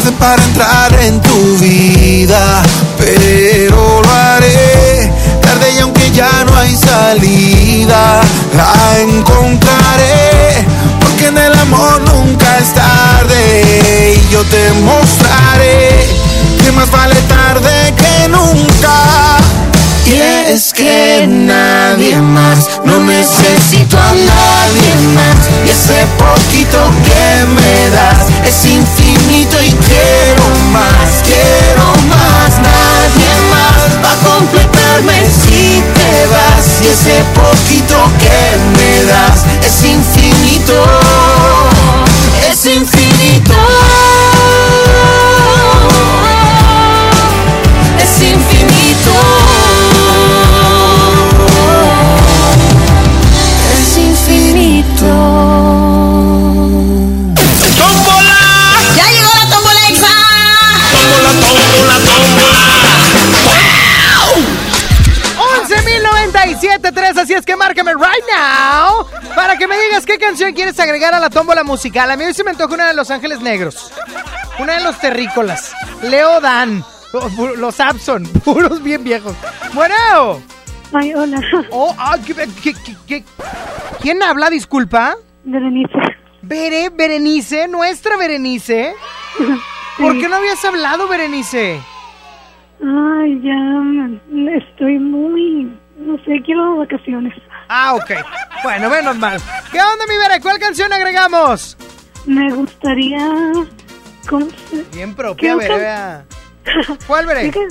Tarde para entrar en tu vida, pero lo haré. Tarde y aunque ya no hay salida, la encontraré. Porque en el amor nunca es tarde. Y yo te mostraré que más vale tarde que nunca. Y es que nadie más, no necesito a nadie más. Y ese poquito que me das es infinito y quiero más, quiero más. Nadie más va a completarme si te vas. Y ese poquito que me das es infinito, es infinito. Canción quieres agregar a la tómbola musical. A mí hoy se me antoja una de Los Ángeles Negros, una de los terrícolas, Leo Dan, o- los Abson, puros bien viejos. Bueno. Ay, hola. Oh, ah, ¿qué- qué- qué- qué- ¿Quién habla, disculpa? Berenice. Bere, Berenice, nuestra Berenice. ¿Por qué no habías hablado, Berenice? Ay, ya estoy muy, no sé, quiero vacaciones. Ah, ok. Bueno, menos mal. ¿Qué onda, mi Bere? ¿Cuál canción agregamos? Me gustaría, ¿cómo se? Bien propia, vea. ¿Cuál, que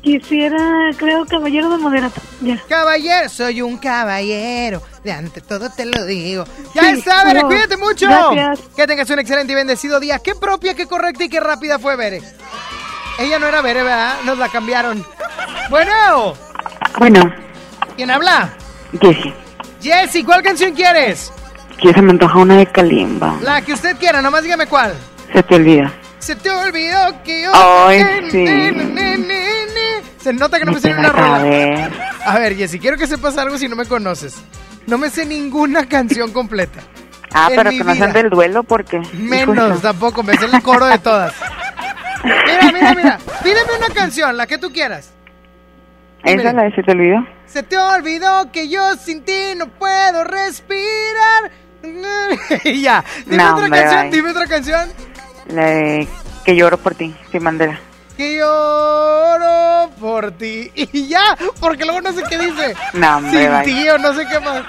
Quisiera, creo, Caballero de Moderato. Ya. Caballero, soy un caballero. De ante todo te lo digo. Ya Sí, está, Bere, no, cuídate mucho. gracias. Que tengas un excelente y bendecido día. Qué propia, qué correcta y qué rápida fue Bere. Ella no era Bere, ¿verdad? Nos la cambiaron. Bueno, Bueno, ¿quién habla? Jessie, Jessy, ¿cuál canción quieres? que se me antoja una de Kalimba. La que usted quiera, nomás dígame cuál. Se te olvida. Se te olvidó que yo. Ay, Ne, sí. ne, ne. Se nota que no me sé ni Te una rola. ver. A ver, Jessy, quiero que sepas algo si no me conoces. No me sé ninguna canción completa. Ah, En pero que no sean del duelo porque... Menos, tampoco, me sé el coro de todas. Mira, mira, mira. Pídeme una canción, la que tú quieras. ¿Esa la de Se te olvidó? Se te olvidó que yo sin ti no puedo respirar. Ya. Dime No, otra canción, bye. dime otra canción. La de Que lloro por ti, sin bandera. Que lloro por ti. Y ya, porque luego no sé qué dice. No, Sin ti o no sé qué más.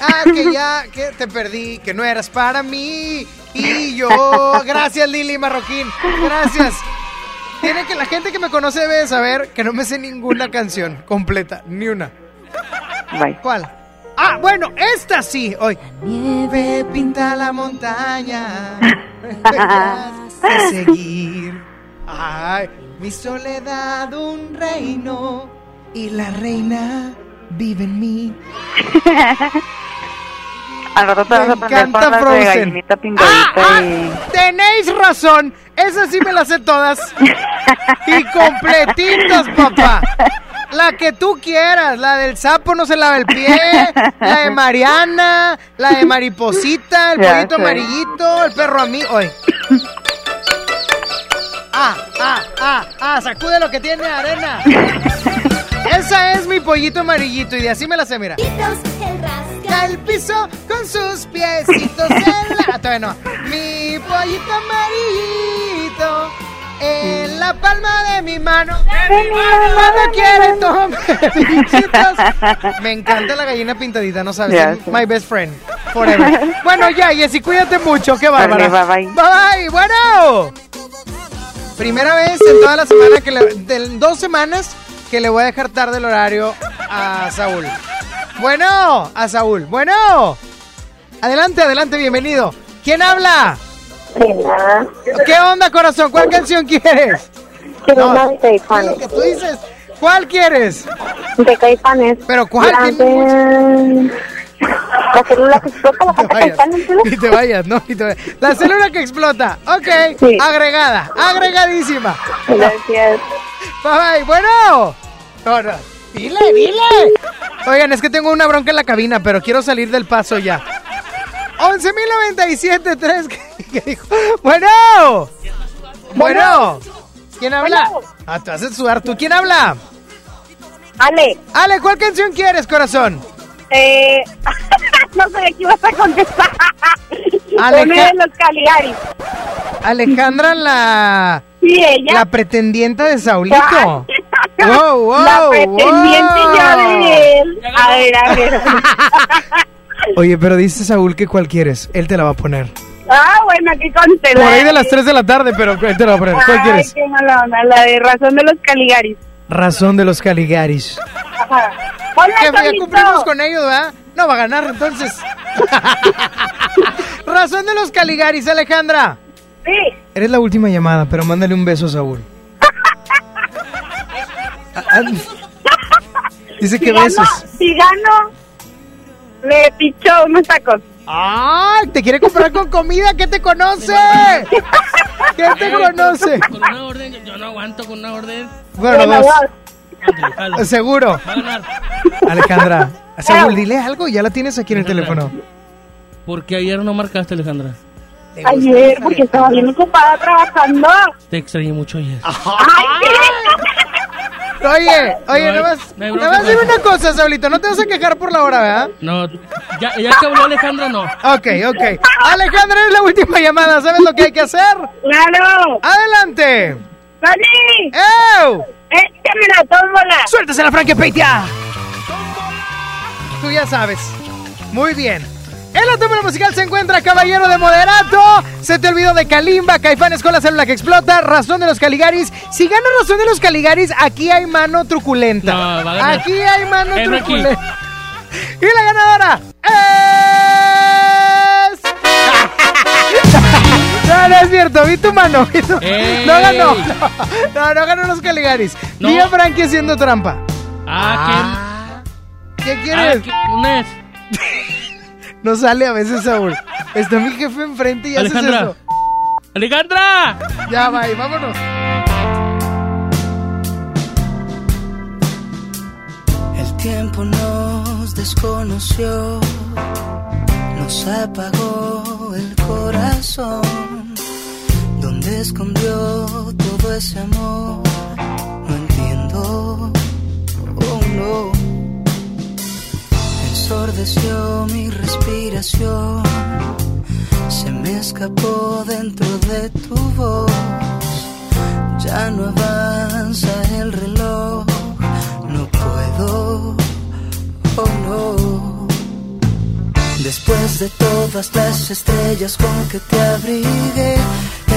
Ah, que ya, que te perdí, que no eras para mí. Y yo, gracias Lili Marroquín, gracias. Tiene que la gente que me conoce debe de saber que no me sé ninguna canción completa, ni una. Bye. ¿Cuál? Ah, bueno, esta sí, hoy. Nieve pinta la montaña. de seguir. Ay, mi soledad un reino y la reina vive en mí. Al rato te vas a las de gallinita pintadita Ah, ah, y... Tenéis razón, esas sí me las sé todas. Y completitos, papá. La que tú quieras, la del sapo no se lava el pie, la de Mariana, la de Mariposita, el sé. amarillito, el perro a mí. Oye. Ah, ah, ah, ah, sacude lo que tiene arena. Esa es mi pollito amarillito y de así me la sé, mira. Rasca el piso con sus piecitos en la... Ah, todavía no. Mi pollito amarillito en la palma de mi mano. Cuando quiere tomar. Me encanta la gallina pintadita, no sabes. Es sé. My best friend. Forever. Bueno, ya, Jessy, cuídate mucho. Qué bárbara. Bye, bye. Bye, bye. Bueno. Primera vez en toda la semana que le... de dos semanas que le voy a dejar tarde el horario a Saúl. Bueno, a Saúl. Bueno. Adelante, adelante, bienvenido. ¿Quién habla? ¿Qué onda, corazón? ¿Cuál canción quieres? Quiero No, una de Caifanes. que tú dices. ¿Cuál quieres? De Caifanes. ¿Pero cuál? La de... La célula que explota, la canta vayas. Caifanes. ¿no? Ni te vayas, no, ni te vayas. La célula que explota. Ok. Sí. Agregada. Agregadísima. Gracias. Bye bye. Bueno. No, no. Dile, dile. Oigan, es que tengo una bronca en la cabina, pero quiero salir del paso ya. 11.097.3. ¿Qué, qué dijo? Bueno. Bueno. ¿Quién habla? Ah, te haces sudar tú. ¿Quién habla? Ale, Ale, ¿cuál canción quieres, corazón? eh... no sé de qué ibas a contestar. De los. Alejandra, la. Sí, ella. La pretendienta de Saulito. wow, wow, La pretendiente wow. ya de él. A ver, a ver. Oye, pero dice Saúl que cuál quieres. Él te la va a poner. ah, bueno, qué contento. Por ahí de las 3 de la tarde, pero él te la va a poner. ¿Cuál Ay, quieres? qué mala onda, la de razón de los Caligaris. Razón de los Caligaris. Ajá. Hola, Que ya cumplimos con ellos, ¿verdad? No va a ganar entonces. Razón de los Caligaris, Alejandra. Sí. Eres la última llamada, pero mándale un beso a Saúl. Ah, ah, Dice que si gano, besos. si gano, le picho unos tacos. ¡Ay! ¿Te quiere comprar con comida? ¿Qué te conoce? ¿Qué te conoce? Con una orden, yo, no aguanto con una orden. Bueno, Bueno, dos. Seguro. Va a ganar. Alejandra, Saúl, dile algo, ya la tienes aquí en el teléfono. ¿Por qué ayer no marcaste, Alejandra? Ayer, porque estaba bien ocupada trabajando. Te extrañé mucho ayer. Oye, oye, No nada más, nada más dime una cosa, Saulito, no te vas a quejar por la hora, ¿verdad? No, ya, ya que habló Alejandra, no. Ok, ok. Alejandra, es la última llamada, ¿sabes lo que hay que hacer? ¡Claro! ¡Adelante! ¡Sani! ¡Ew! ¡Échame la tómbola! ¡Suéltese la Frankie Peitia! Tú ya sabes. Muy bien. En la tómbola musical se encuentra Caballero de Moderato. Se te olvidó de Kalimba, Caifanes con la célula que explota, Razón de los Caligaris. Si gana Razón de los Caligaris, aquí hay mano truculenta. No, va a ganar. Aquí hay mano truculenta. Y la ganadora es. No, no es cierto, vi tu mano. vi tu- ¡Ey! No ganó. No, no, ganó los Caligaris. No. Vi a Frankie haciendo trampa. Ah, ¿Qué quieres? Ah, ¿qué- una es. No sale a veces, Saúl. Está mi jefe enfrente y haces Alejandra. eso. ¡Alejandra! Ya, bye, vámonos. El tiempo nos desconoció, nos apagó el corazón. ¿Dónde escondió todo ese amor? No entiendo, oh no. Mi respiración, se me escapó dentro de tu voz. Ya no avanza el reloj, no puedo, oh no. Después de todas las estrellas con que te abrigué,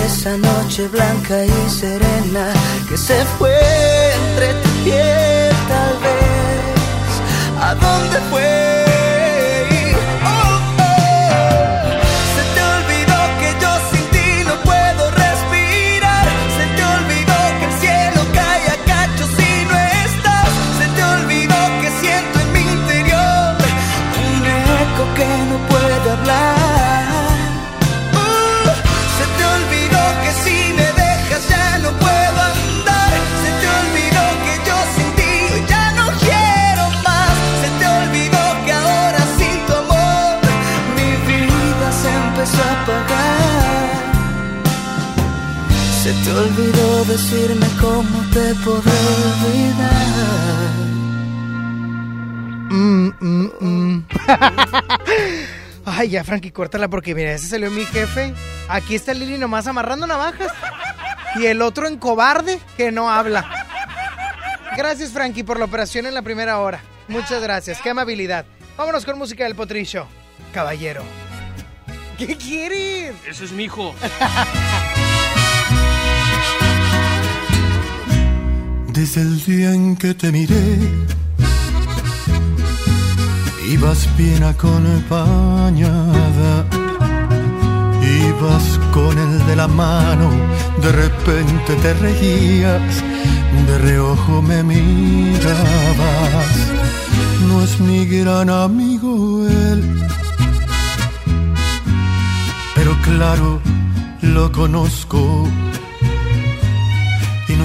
esa noche blanca y serena que se fue entre tu piel tal vez, ¿a dónde decirme cómo te podré olvidar. Mm, mm, mm. Ay, ya, Frankie, córtala porque mira, ese salió mi jefe. Aquí está Lili nomás amarrando navajas. Y el otro en cobarde que no habla. Gracias, Frankie, por la operación en la primera hora. Muchas gracias, qué amabilidad. Vámonos con música del potrillo. Caballero. ¿Qué quieres? Ese es mi hijo. Desde el día en que te miré, ibas bien acompañada. Ibas con el de la mano, de repente te reías, de reojo me mirabas. No es mi gran amigo él, pero claro, lo conozco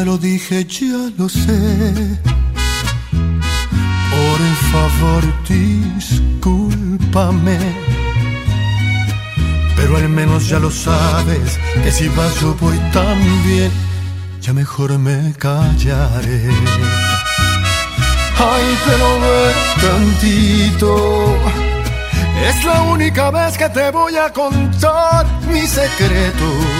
Ya lo dije, ya lo sé. Por favor, discúlpame. Pero al menos ya lo sabes, que si vas yo voy también, ya mejor me callaré. Ay, pero ve tantito. Es la única vez que te voy a contar mi secreto.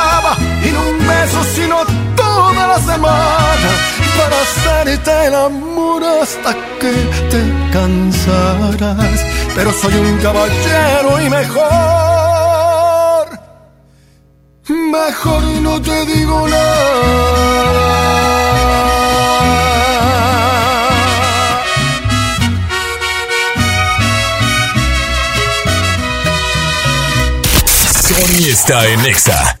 y no un beso, sino toda la semana para hacerte el amor hasta que te cansarás. Pero soy un caballero y mejor, mejor no te digo nada. Sony está en Exa.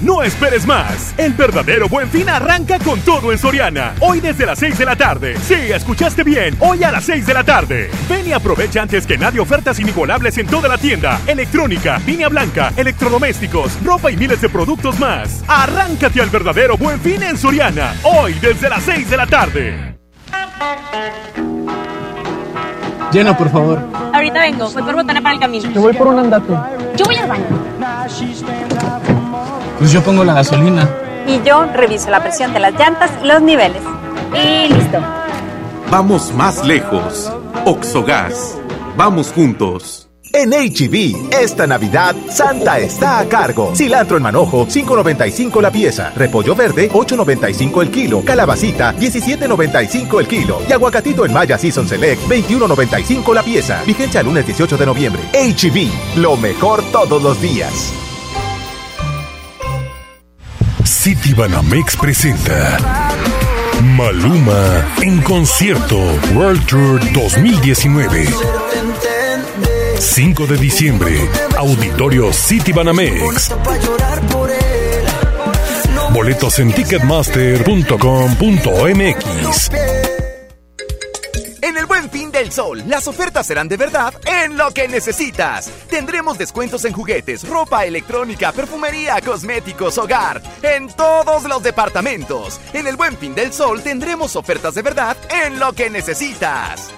No esperes más. El verdadero buen fin arranca con todo en Soriana. Hoy desde las 6 de la tarde. Sí, escuchaste bien. Hoy a las 6 de la tarde. Ven y aprovecha antes que nadie ofertas inigualables en toda la tienda. Electrónica, línea blanca, electrodomésticos, ropa y miles de productos más. Arráncate al verdadero buen fin en Soriana. Hoy desde las 6 de la tarde. Llena, por favor. Ahorita vengo, voy por botana para el camino. Yo voy por un andate. Yo voy al baño. Pues yo pongo la gasolina. Y yo reviso la presión de las llantas y los niveles. Y listo. Vamos más lejos. Oxogas. Vamos juntos. En HB, esta Navidad, Santa está a cargo. Cilantro en manojo, 5.95 la pieza. Repollo verde, 8.95 el kilo. Calabacita, 17.95 el kilo. Y aguacatito en Maya Season Select, 21.95 la pieza. Vigencia el lunes 18 de noviembre. HB, lo mejor todos los días. City Banamex presenta Maluma en concierto World Tour 2019. 5 de diciembre, Auditorio City Banamex. Boletos en ticketmaster.com.mx. Buen Fin del Sol, las ofertas serán de verdad en lo que necesitas. Tendremos descuentos en juguetes, ropa electrónica, perfumería, cosméticos, hogar, en todos los departamentos. En el Buen Fin del Sol tendremos ofertas de verdad en lo que necesitas.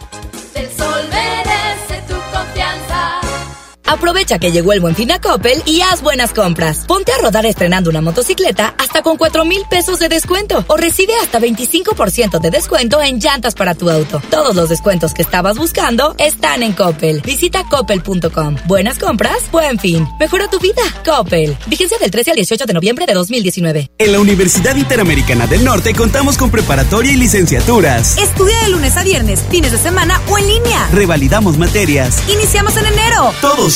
Aprovecha que llegó el buen fin a Coppel y haz buenas compras. Ponte a rodar estrenando una motocicleta hasta con 4 mil pesos de descuento o recibe hasta 25% de descuento en llantas para tu auto. Todos los descuentos que estabas buscando están en Coppel. Visita coppel.com. Buenas compras, buen fin. Mejora tu vida. Coppel. Vigencia del 13 al 18 de noviembre de 2019. En la Universidad Interamericana del Norte contamos con preparatoria y licenciaturas. Estudia de lunes a viernes, fines de semana o en línea. Revalidamos materias. Iniciamos en enero. Todos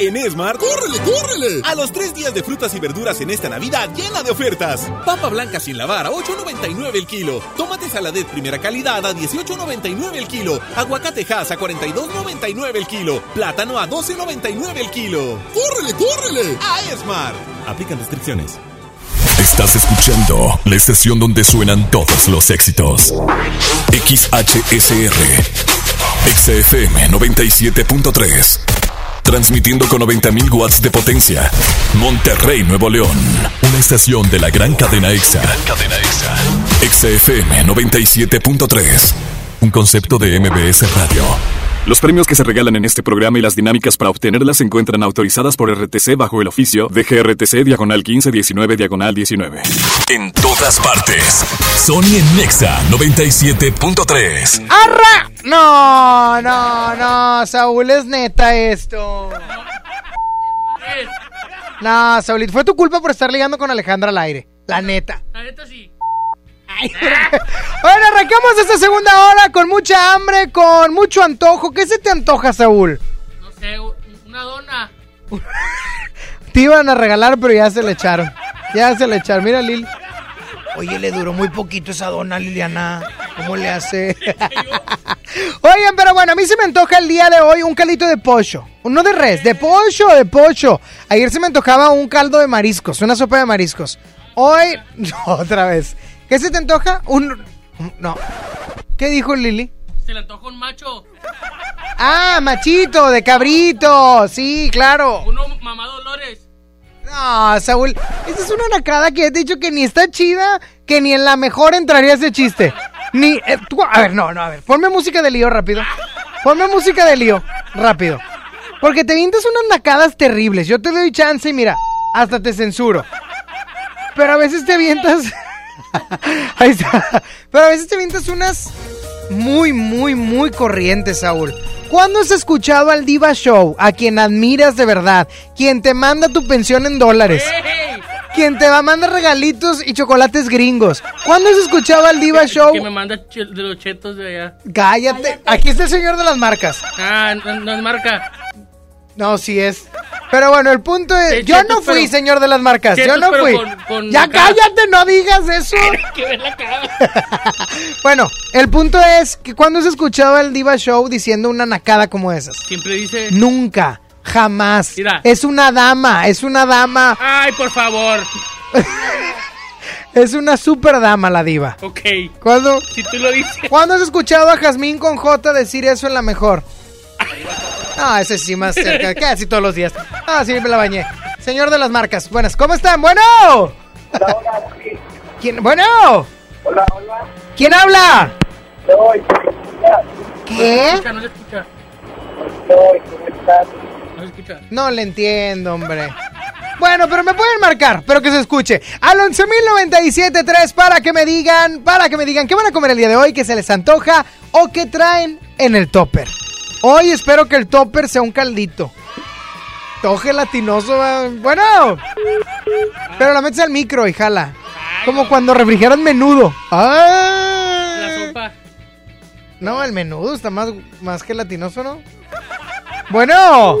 En Esmar, ¡córrele, córrele! A los tres días de frutas y verduras en esta Navidad llena de ofertas. Papa blanca sin lavar a 8.99 el kilo. Tomate saladet primera calidad a 18.99 el kilo. Aguacate Hass a 42.99 el kilo. Plátano a 12.99 el kilo. ¡Córrele, córrele! A Esmar. Aplican restricciones. Estás escuchando la estación donde suenan todos los éxitos. XHSR. XFM 97.3. Transmitiendo con 90.000 watts de potencia. Monterrey, Nuevo León. Una estación de la gran cadena EXA. Gran cadena EXA. EXA FM 97.3. Un concepto de MBS Radio. Los premios que se regalan en este programa y las dinámicas para obtenerlas se encuentran autorizadas por RTC bajo el oficio de GRTC Diagonal 1519 Diagonal 19. En todas partes. Sony en Nexa 97.3. ¡Arra! No, no, no, Saúl, es neta esto. No, Saúl, fue tu culpa por estar ligando con Alejandra al aire. La neta. La neta sí. Bueno, arrancamos esta segunda hora con mucha hambre, con mucho antojo. ¿Qué se te antoja, Saúl? No sé, una dona. Te iban a regalar, pero ya se le echaron. Ya se le echaron. Mira, Lil. Oye, le duró muy poquito esa dona, Liliana. ¿Cómo le hace? Oigan, pero bueno, a mí se me antoja el día de hoy un caldito de pollo. No de res, de pollo, de pollo. Ayer se me antojaba un caldo de mariscos, una sopa de mariscos. Hoy, otra vez. ¿Qué se te antoja? Un... No. ¿Qué dijo Lili? Se le antoja un macho. Ah, machito, de cabrito. Sí, claro. Uno mamá Dolores. No, Saúl, esa es una nacada que he dicho que ni está chida, que ni en la mejor entraría ese chiste. Ni. eh, tú- a ver, no, no, a ver. Ponme música de lío rápido. Ponme música de lío rápido. Porque te vientas unas nacadas terribles. Yo te doy chance y mira, hasta te censuro. Pero a veces te vientas. Ahí está. Pero a veces te vientas unas muy, muy, muy corrientes, Saúl. ¿Cuándo has escuchado al Diva Show? A quien admiras de verdad. Quien te manda tu pensión en dólares. Quien te va a mandar regalitos y chocolates gringos. ¿Cuándo has escuchado al Diva Show? Que me manda de los chetos de allá. Cállate. Aquí está el señor de las marcas. Ah, no, no es marca. No, sí es. Pero bueno, el punto es, yo no fui, pero- señor de las marcas, yo Chetos, no pero fui. con- con ya la cara. cállate, no digas eso. que ver la cara. bueno, el punto es que cuando has escuchado el Diva Show diciendo una nacada como esas. Siempre dice. Nunca, jamás. Mira. Es una dama, es una dama, Ay, por favor. es una super dama la diva. Ok. ¿Cuándo? Si tú lo dices. ¿Cuándo has escuchado a Jazmín con J decir eso en la mejor? No, ese sí más cerca, casi todos los días. Ah, sí, me la bañé. Señor de las marcas, buenas, ¿cómo están? Bueno. ¿Quién? Bueno. Hola, hola. ¿Quién habla? Soy. ¿Qué? No se escucha. Soy, ¿cómo estás? No escucha. No le entiendo, hombre. Bueno, pero me pueden marcar, pero que se escuche. Al 11.097.3 para que me digan, para que me digan qué van a comer el día de hoy, qué se les antoja o qué traen en el topper. Hoy espero que el topper sea un caldito. Todo gelatinoso. Bueno. Pero la metes al micro y jala. Como cuando refrigeran menudo. ¡Ah! La sopa. No, el menudo está más, más gelatinoso, ¿no? Bueno.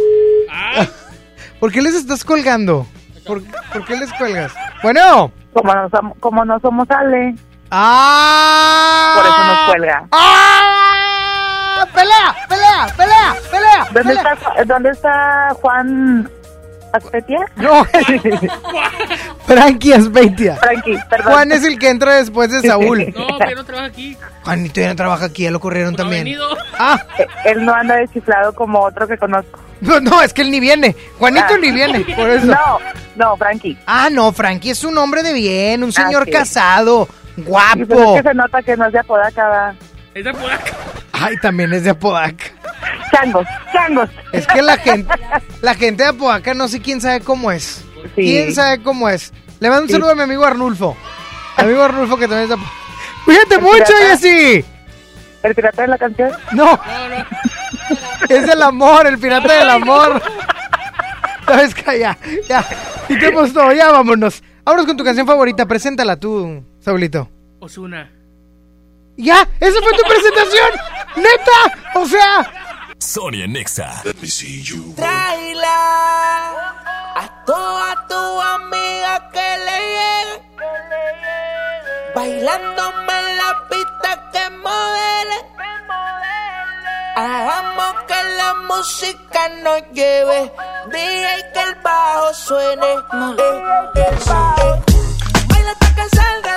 ¿Por qué les estás colgando? ¿Por, por qué les cuelgas? Bueno. Como no, som- como no somos Ale, ¡Ah! por eso nos cuelga. ¡Ah! ¡Pelea! ¡Pelea! ¡Pelea! ¡Pelea! ¿Dónde pelea! está, ¿Dónde está Juan Aspetia? No. Frankie Asbeitia. Frankie, perdón. Juan es el que entra después de Saúl. No, pero no trabaja aquí. Juanito ya no trabaja aquí, ya lo corrieron también. venido. Ah, Él no anda deschiflado como otro que conozco. no, no, es que él ni viene. Juanito Ah. ni viene, por eso. No, no, Frankie. Ah, no, Frankie es un hombre de bien, un señor casado, pues guapo. es que se nota que no es de Apodaca. Es de por acá. Ay, también es de Apodaca. Changos, changos. Es que la gente, la gente de Apodaca no sé quién sabe cómo es. Sí. ¿Quién sabe cómo es? Le mando un Sí. saludo a mi amigo Arnulfo. Amigo Arnulfo que también es de Apodaca. Cuídate ¿El mucho, pirata? Jessy. ¿El pirata de la canción? No, No, no. es el amor, el pirata del amor. ¿Sabes que ya? Ya. Quitemos todo, ya vámonos. Vámonos con tu canción favorita, preséntala tú, Saulito. Osuna. ¿Ya? ¿Esa fue tu presentación? ¿Neta? O sea, Sonia Nexa. Traila a toda tu amiga que le llegue. Bailándome en la pista que modele. Hagamos que la música nos lleve. DJ que el bajo suene. Eh, eh, eh. Baila hasta que salga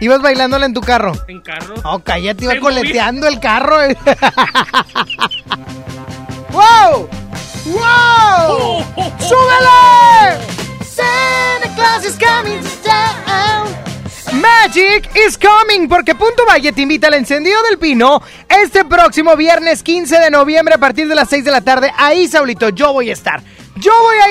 Ibas bailándola en tu carro. En carro. Oh, cállate, iba coleteando el carro. eh. ¡Wow! ¡Wow! ¡Súbele! Santa Claus is coming to town. Magic is coming porque Punto Valle te invita al encendido del pino este próximo viernes 15 de noviembre a partir de las 6 de la tarde. Ahí, Saulito, yo voy a estar.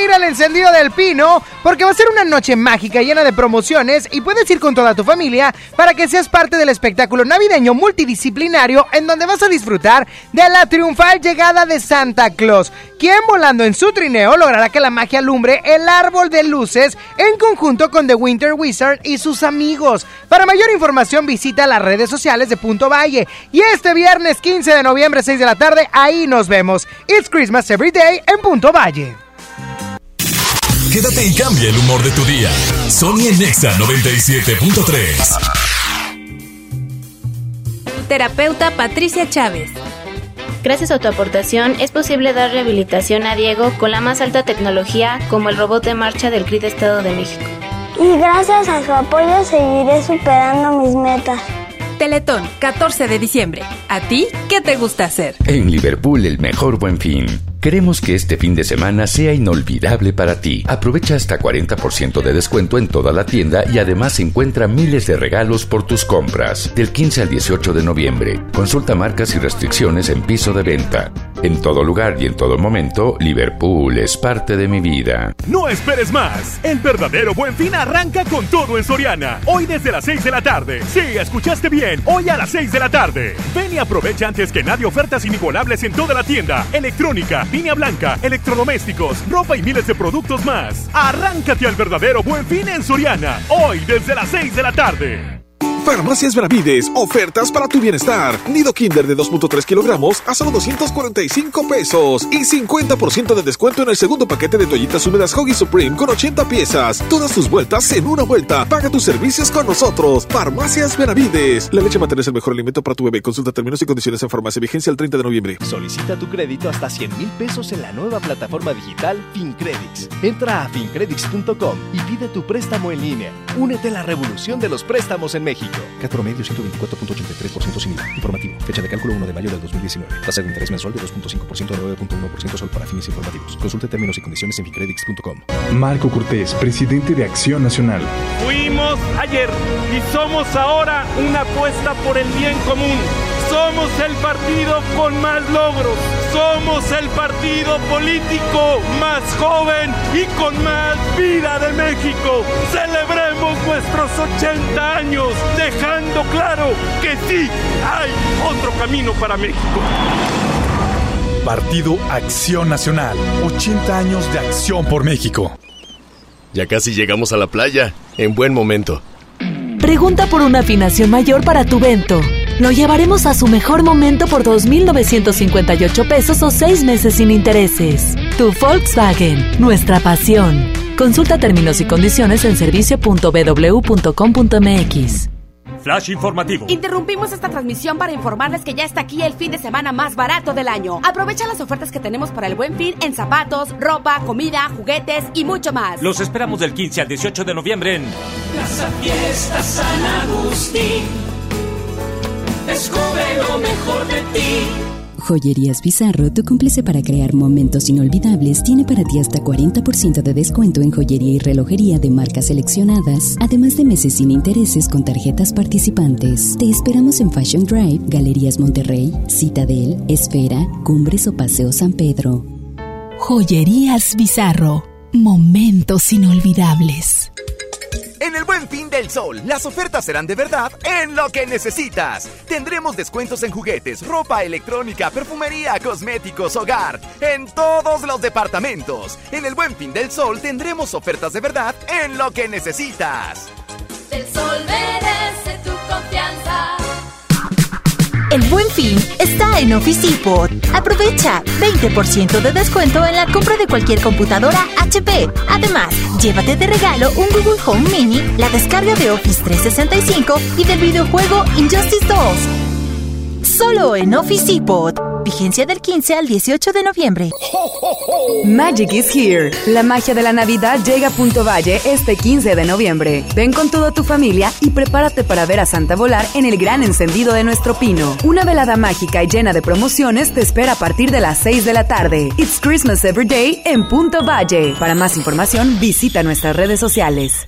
Ir al encendido del pino porque va a ser una noche mágica llena de promociones y puedes ir con toda tu familia para que seas parte del espectáculo navideño multidisciplinario en donde vas a disfrutar de la triunfal llegada de Santa Claus, quien volando en su trineo logrará que la magia alumbre el árbol de luces en conjunto con The Winter Wizard y sus amigos. Para mayor información visita las redes sociales de Punto Valle y este viernes 15 de noviembre 6 de la tarde ahí nos vemos. It's Christmas Every Day en Punto Valle. Quédate y cambia el humor de tu día. Sony en Nexa 97.3. Terapeuta Patricia Chávez. Gracias a tu aportación es posible dar rehabilitación a Diego con la más alta tecnología como el robot de marcha del CRID Estado de México. Y gracias a su apoyo seguiré superando mis metas. Teletón, 14 de diciembre. ¿A ti qué te gusta hacer? En Liverpool el mejor buen fin. Queremos que este fin de semana sea inolvidable para ti. Aprovecha hasta 40% de descuento en toda la tienda y además encuentra miles de regalos por tus compras. Del 15 al 18 de noviembre. Consulta marcas y restricciones en piso de venta. En todo lugar y en todo momento, Liverpool es parte de mi vida. No esperes más. El verdadero buen fin arranca con todo en Soriana. Hoy desde las 6 de la tarde. Sí, escuchaste bien. Hoy a las 6 de la tarde. Ven y aprovecha antes que nadie ofertas inigualables en toda la tienda. Electrónica, línea blanca, electrodomésticos, ropa y miles de productos más. Arráncate al verdadero buen fin en Soriana. Hoy desde las 6 de la tarde. Farmacias Benavides, ofertas para tu bienestar. Nido Kinder de 2.3 kilogramos a solo 245 pesos y 50% de descuento en el segundo paquete de toallitas húmedas Hoggy Supreme con 80 piezas. Todas tus vueltas en una vuelta. Paga tus servicios con nosotros. Farmacias Benavides. La leche materna es el mejor alimento para tu bebé. Consulta términos y condiciones en farmacia. Vigencia el 30 de noviembre. Solicita tu crédito hasta 100 mil pesos en la nueva plataforma digital FinCredits. Entra a fincredits.com y pide tu préstamo en línea. Únete a la revolución de los préstamos en México. CAT promedio 124.83% sin IVA. Informativo. Fecha de cálculo 1 de mayo del 2019. Tasa de interés mensual de 2.5% a 9.1% solo para fines informativos. Consulte términos y condiciones en fincredits.com. Marco Cortés, presidente de Acción Nacional. Fuimos ayer y somos ahora una apuesta por el bien común. Somos el partido con más logros. Somos el partido político más joven y con más vida de México. Celebremos nuestros 80 años dejando claro que sí hay otro camino para México. Partido Acción Nacional. 80 años de acción por México. Ya casi llegamos a la playa. En buen momento. Pregunta por una afinación mayor para tu vento. Lo llevaremos a su mejor momento por 2.958 pesos o 6 meses sin intereses. Tu Volkswagen, nuestra pasión. Consulta términos y condiciones en servicio.bw.com.mx. Flash informativo. Interrumpimos esta transmisión para informarles que ya está aquí el fin de semana más barato del año. Aprovecha las ofertas que tenemos para el buen fin en zapatos, ropa, comida, juguetes y mucho más. Los esperamos del 15 al 18 de noviembre en Plaza Fiesta San Agustín. Descubre lo mejor de ti. Joyerías Bizarro, tu cómplice para crear momentos inolvidables, tiene para ti hasta 40% de descuento en joyería y relojería de marcas seleccionadas, además de meses sin intereses con tarjetas participantes. Te esperamos en Fashion Drive, Galerías Monterrey, Citadel, Esfera, Cumbres o Paseo San Pedro. Joyerías Bizarro, momentos inolvidables. En el Buen Fin del Sol, las ofertas serán de verdad en lo que necesitas. Tendremos descuentos en juguetes, ropa electrónica, perfumería, cosméticos, hogar, en todos los departamentos. En el Buen Fin del Sol tendremos ofertas de verdad en lo que necesitas. El sol merece El buen fin está en Office Depot. Aprovecha 20% de descuento en la compra de cualquier computadora HP. Además, llévate de regalo un Google Home Mini, la descarga de Office 365 y del videojuego Injustice 2. Solo en Office Depot. Vigencia del 15 al 18 de noviembre. Magic is here. La magia de la Navidad llega a Punto Valle este 15 de noviembre. Ven con toda tu familia y prepárate para ver a Santa volar en el gran encendido de nuestro pino. Una velada mágica y llena de promociones te espera a partir de las 6 de la tarde. It's Christmas Every Day en Punto Valle. Para más información, visita nuestras redes sociales.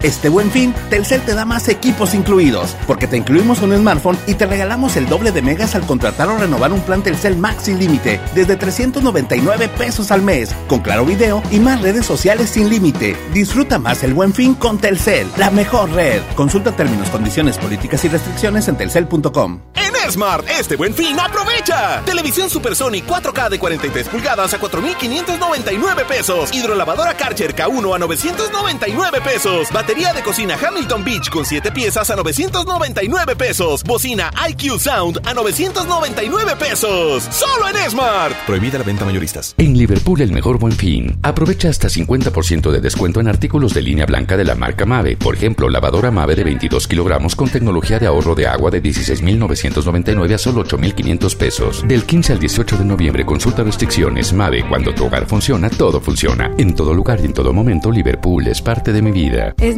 Este buen fin, Telcel te da más equipos incluidos, porque te incluimos un smartphone y te regalamos el doble de megas al contratar o renovar un plan Telcel Max sin límite, desde 399 pesos al mes, con claro video y más redes sociales sin límite. Disfruta más el buen fin con Telcel, la mejor red. Consulta términos, condiciones, políticas y restricciones en telcel.com. En Smart, este buen fin, aprovecha. Televisión Super Sony 4K de 43 pulgadas a 4,599 pesos. Hidrolavadora Karcher K1 a 999 pesos. Batería de cocina Hamilton Beach con 7 piezas a 999 pesos. Bocina IQ Sound a 999 pesos. Solo en Smart. Prohibida la venta mayoristas. En Liverpool el mejor buen fin. Aprovecha hasta 50% de descuento en artículos de línea blanca de la marca Mave. Por ejemplo, lavadora Mave de 22 kilogramos con tecnología de ahorro de agua de 16.999 a solo 8.500 pesos. Del 15 al 18 de noviembre consulta restricciones. Mave, cuando tu hogar funciona, todo funciona. En todo lugar y en todo momento, Liverpool es parte de mi vida. Es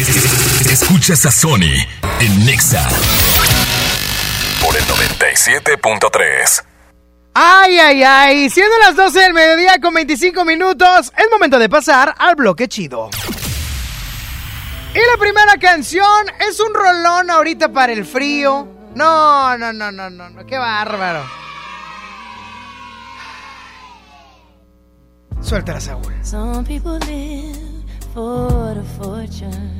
Escuchas a Sony en Nexa por el 97.3. Ay, ay, ay. Siendo las 12 del mediodía con 25 minutos, es momento de pasar al bloque chido. Y la primera canción es un rolón ahorita para el frío. No, no, no, no, no, no. Qué bárbaro. Suéltala, Saúl. Some people live for the fortune.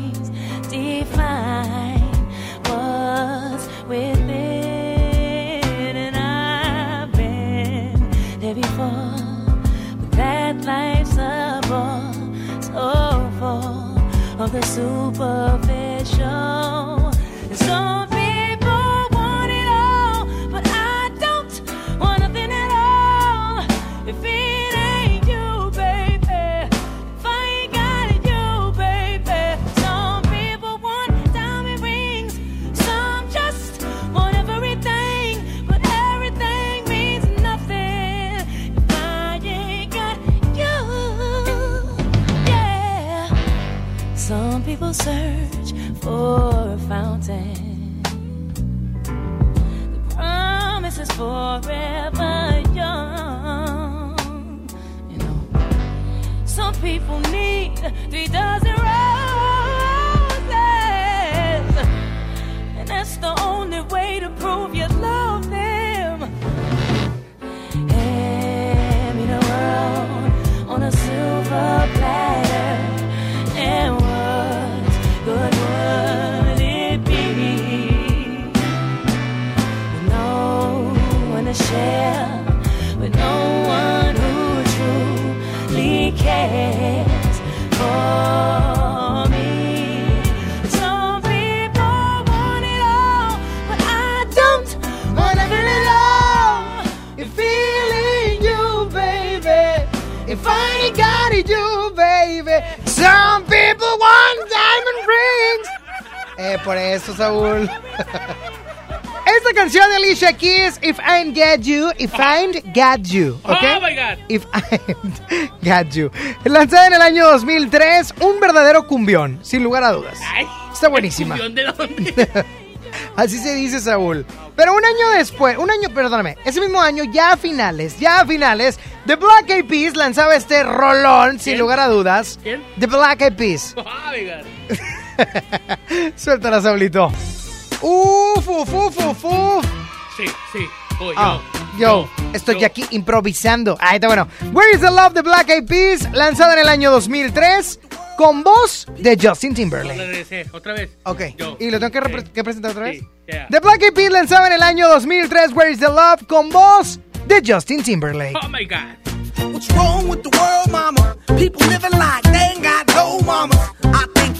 Keys, If I Get You, If I Got You, ¿ok? Oh my God. If I Got You. Lanzada en el año 2003, un verdadero cumbión, sin lugar a dudas. Está buenísima. ¿Cumbión de dónde? Así se dice Saúl. Pero un año después, un año, perdóname, ese mismo año, ya a finales, ya a finales, The Black Eyed Peas lanzaba este rolón, sin ¿Quién? lugar a dudas. ¿Quién? The Black Eyed Peas. Oh my God. Suéltala, Saulito. Uf, uf, uf, uf, uf. Sí, sí. Oh, Ah, yo, estoy aquí improvisando. Ahí está bueno. Where is the Love de Black Eyed Peas? Lanzada en el año 2003 con voz de Justin yo. Timberlake. Otra vez. Ok. Yo. ¿Y lo tengo que, presentar otra vez? Sí, yeah. The Black Eyed Peas lanzaba en el año 2003 Where is the Love con voz de Justin Timberlake. Oh my God. What's wrong with the world, mama? People living like they ain't got no mama. I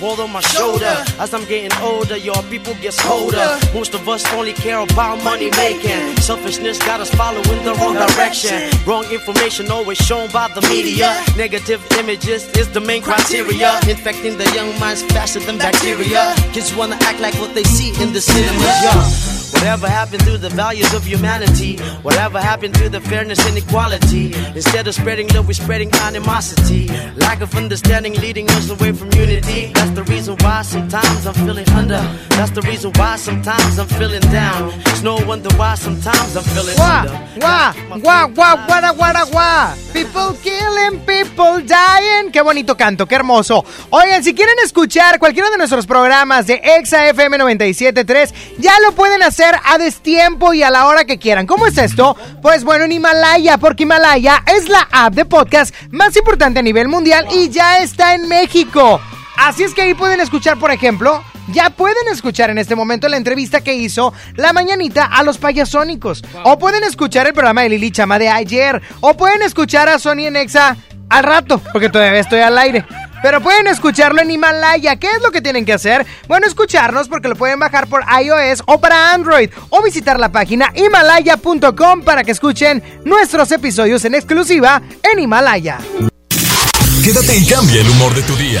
world on my shoulder. As I'm getting older, your people get colder. Most of us only care about money making. Selfishness got us following the wrong direction. Wrong information always shown by the media. Negative images is the main criteria. Infecting the young minds faster than bacteria. Kids wanna act like what they see in the cinemas. Yeah. Whatever happened to the values of humanity? Whatever happened to the fairness and equality? Instead of spreading love, we're spreading animosity. Lack of understanding leading us away from unity. That's the reason why sometimes I'm feeling under. That's the reason why sometimes I'm feeling down. It's no wonder why sometimes I'm feeling Guau, under. guau, guara, guara, guau. People killing, people dying. Qué bonito canto, qué hermoso. Oigan, si quieren escuchar cualquiera de nuestros programas de Exa FM 97.3, ya lo pueden hacer a destiempo y a la hora que quieran. ¿Cómo es esto? Pues bueno, en Himalaya, porque Himalaya es la app de podcast más importante a nivel mundial y ya está en México. Así es que ahí pueden escuchar, por ejemplo, ya pueden escuchar en este momento la entrevista que hizo la mañanita a los payasónicos. O pueden escuchar el programa de Lili Chama de ayer. O pueden escuchar a Sony en Exa al rato, porque todavía estoy al aire. Pero pueden escucharlo en Himalaya. ¿Qué es lo que tienen que hacer? Bueno, escucharnos porque lo pueden bajar por iOS o para Android. O visitar la página himalaya.com para que escuchen nuestros episodios en exclusiva en Himalaya. Quédate y cambia el humor de tu día.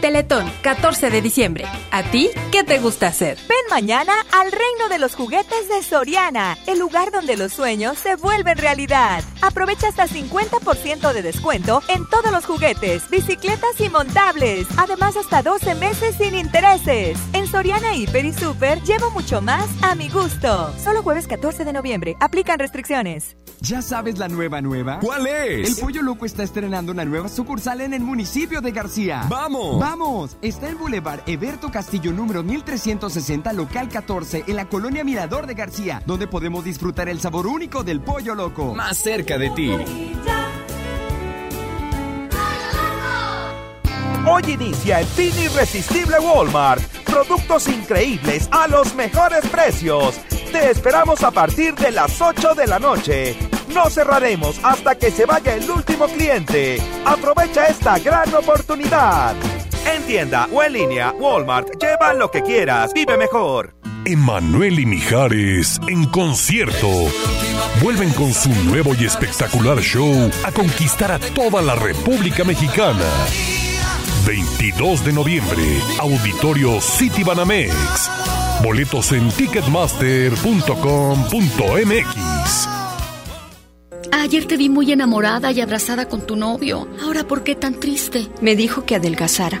Teletón, 14 de diciembre. ¿A ti qué te gusta hacer? Ven mañana al reino de los juguetes de Soriana, el lugar donde los sueños se vuelven realidad. Aprovecha hasta 50% de descuento en todos los juguetes, bicicletas y montables. Además, hasta 12 meses sin intereses. En Soriana Hiper y Super llevo mucho más a mi gusto. Solo jueves 14 de noviembre. Aplican restricciones. ¿Ya sabes la nueva nueva? ¿Cuál es? El Pollo Loco está estrenando una nueva sucursal en el municipio de García. ¡Vamos! ¡Vamos! Está en Boulevard Eberto Castillo número 1360, local 14, en la colonia Mirador de García, donde podemos disfrutar el sabor único del Pollo Loco. Más cerca de ti. Hoy inicia el fin irresistible Walmart. Productos increíbles a los mejores precios. Te esperamos a partir de las 8 de la noche. No cerraremos hasta que se vaya el último cliente. Aprovecha esta gran oportunidad. En tienda o en línea, Walmart, lleva lo que quieras, vive mejor. Emanuel y Mijares en concierto. Vuelven con su nuevo y espectacular show a conquistar a toda la República Mexicana. 22 de noviembre, Auditorio City Banamex. Boletos en ticketmaster.com.mx. Ayer te vi muy enamorada y abrazada con tu novio. Ahora, ¿por qué tan triste? Me dijo que adelgazara.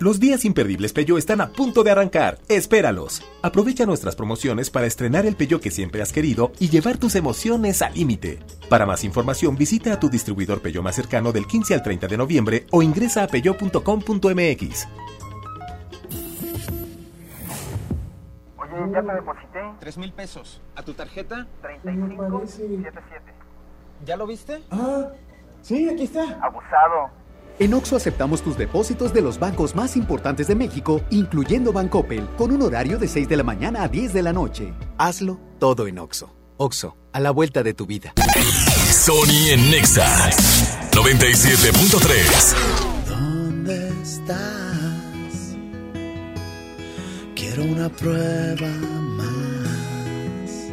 Los días imperdibles Peyo están a punto de arrancar. Espéralos. Aprovecha nuestras promociones para estrenar el Peyo que siempre has querido y llevar tus emociones al límite. Para más información, visita a tu distribuidor Peyo más cercano del 15 al 30 de noviembre o ingresa a peyo.com.mx. Oye, ya te deposité. Tres mil pesos. ¿A tu tarjeta? 3577. ¿Ya lo viste? Ah, sí, aquí está. Abusado. En Oxo aceptamos tus depósitos de los bancos más importantes de México, incluyendo Bancoppel, con un horario de 6 de la mañana a 10 de la noche. Hazlo todo en Oxo. Oxo, a la vuelta de tu vida. Sony en Nexa 97.3. ¿Dónde estás? Quiero una prueba más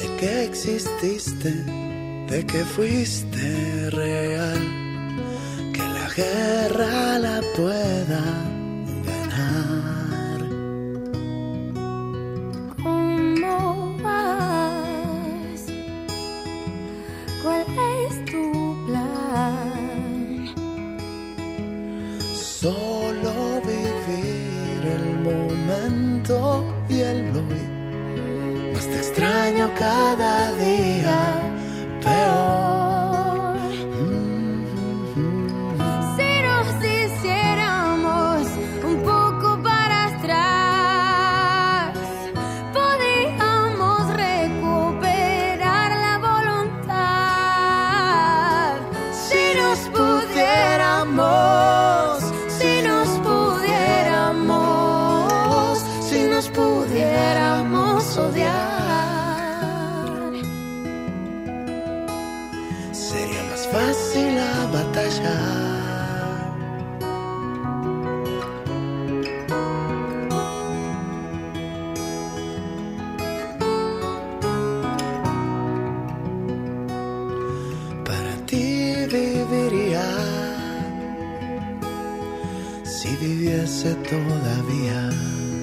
de que exististe, de que fuiste real, que la guerra la pueda ganar. ¿Cómo vas? ¿Cuál es tu plan? Solo vivir el momento y el hoy. Más te extraño cada día Père. Todavía.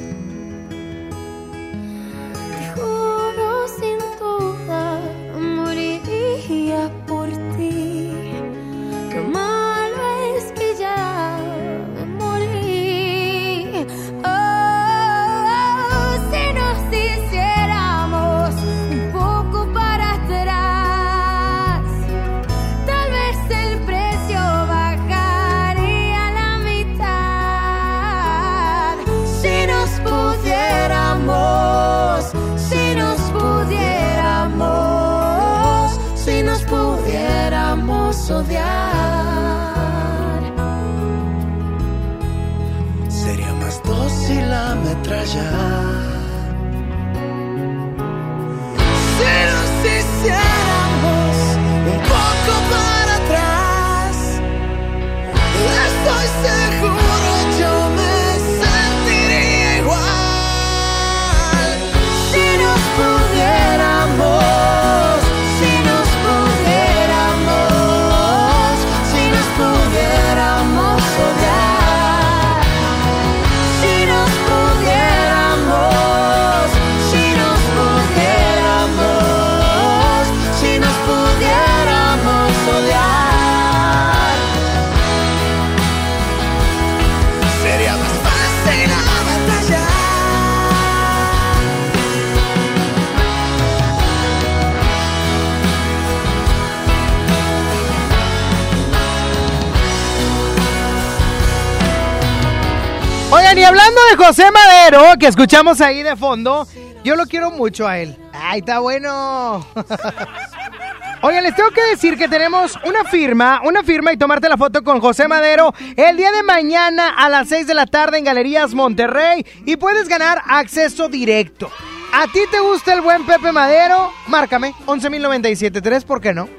José Madero, que escuchamos ahí de fondo, yo lo quiero mucho a él. ¡Ay, está bueno! Oigan, les tengo que decir que tenemos una firma, una firma y tomarte la foto con José Madero el día de mañana a las 6 de la tarde en Galerías Monterrey y puedes ganar acceso directo. ¿A ti te gusta el buen Pepe Madero? Márcame, 11.097.3, ¿por qué no?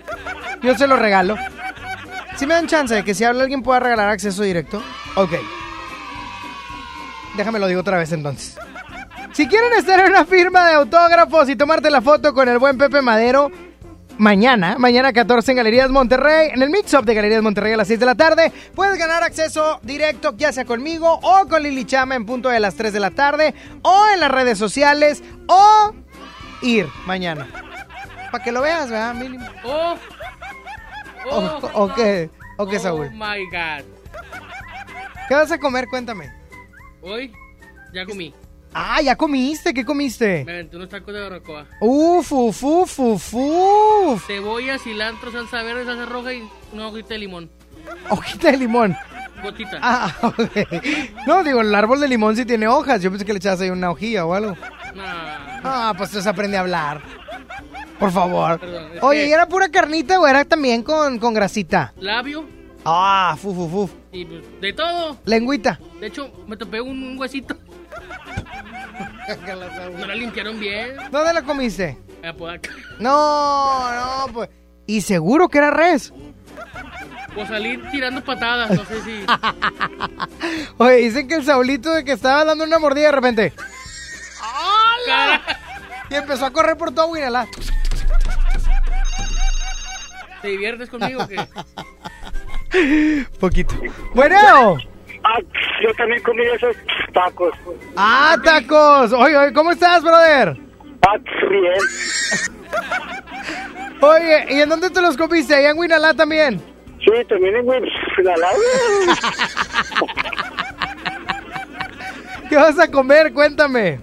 Yo se lo regalo. Si me dan chance de que si habla alguien pueda regalar acceso directo. Ok. Déjame lo digo otra vez entonces. Si quieren estar en una firma de autógrafos y tomarte la foto con el buen Pepe Madero, mañana, mañana 14 en Galerías Monterrey, en el Mix-Up de Galerías Monterrey a las 6 de la tarde, puedes ganar acceso directo ya sea conmigo o con Lili Chama en punto de las 3 de la tarde, o en las redes sociales, o ir mañana. Para que lo veas, ¿verdad, mínimo? Oh, O, o qué, o qué, oh Saúl. my god. ¿Qué vas a comer? Cuéntame. Hoy ya comí. Ah, ¿ya comiste? ¿Qué comiste? Me aventé unos tacos de barbacoa. Uf, uf, uf, uf, uf. Cebolla, cilantro, salsa verde, salsa roja y una hojita de limón. Hojita de limón. Gotita. Ah, ok. No, digo, el árbol de limón sí tiene hojas. Yo pensé que le echabas ahí una hojilla o algo. Nah. Ah, pues entonces aprende a hablar. Por favor. Perdón, Oye, que- ¿y era pura carnita o era también con, con grasita? Labio Ah, fu, fu, fu. Y pues, de todo. Lengüita. De hecho, me topé un, un huesito. No la limpiaron bien. ¿Dónde la comiste? No, no, pues. Y seguro que era res. Pues salí tirando patadas, no sé si. Oye, dicen que el Saulito de que estaba dando una mordida de repente. Cara- Y empezó a correr por todo Guinalá. ¿Te diviertes conmigo o qué? Poquito. Bueno. Ah, yo también comí esos tacos. Ah, tacos. Oye, oye, ¿cómo estás, brother? Ah, bien. Oye, ¿y en dónde te los comiste? ¿Allá en Guinalá también? Sí, también en Guinalá. ¿Qué vas a comer? Cuéntame.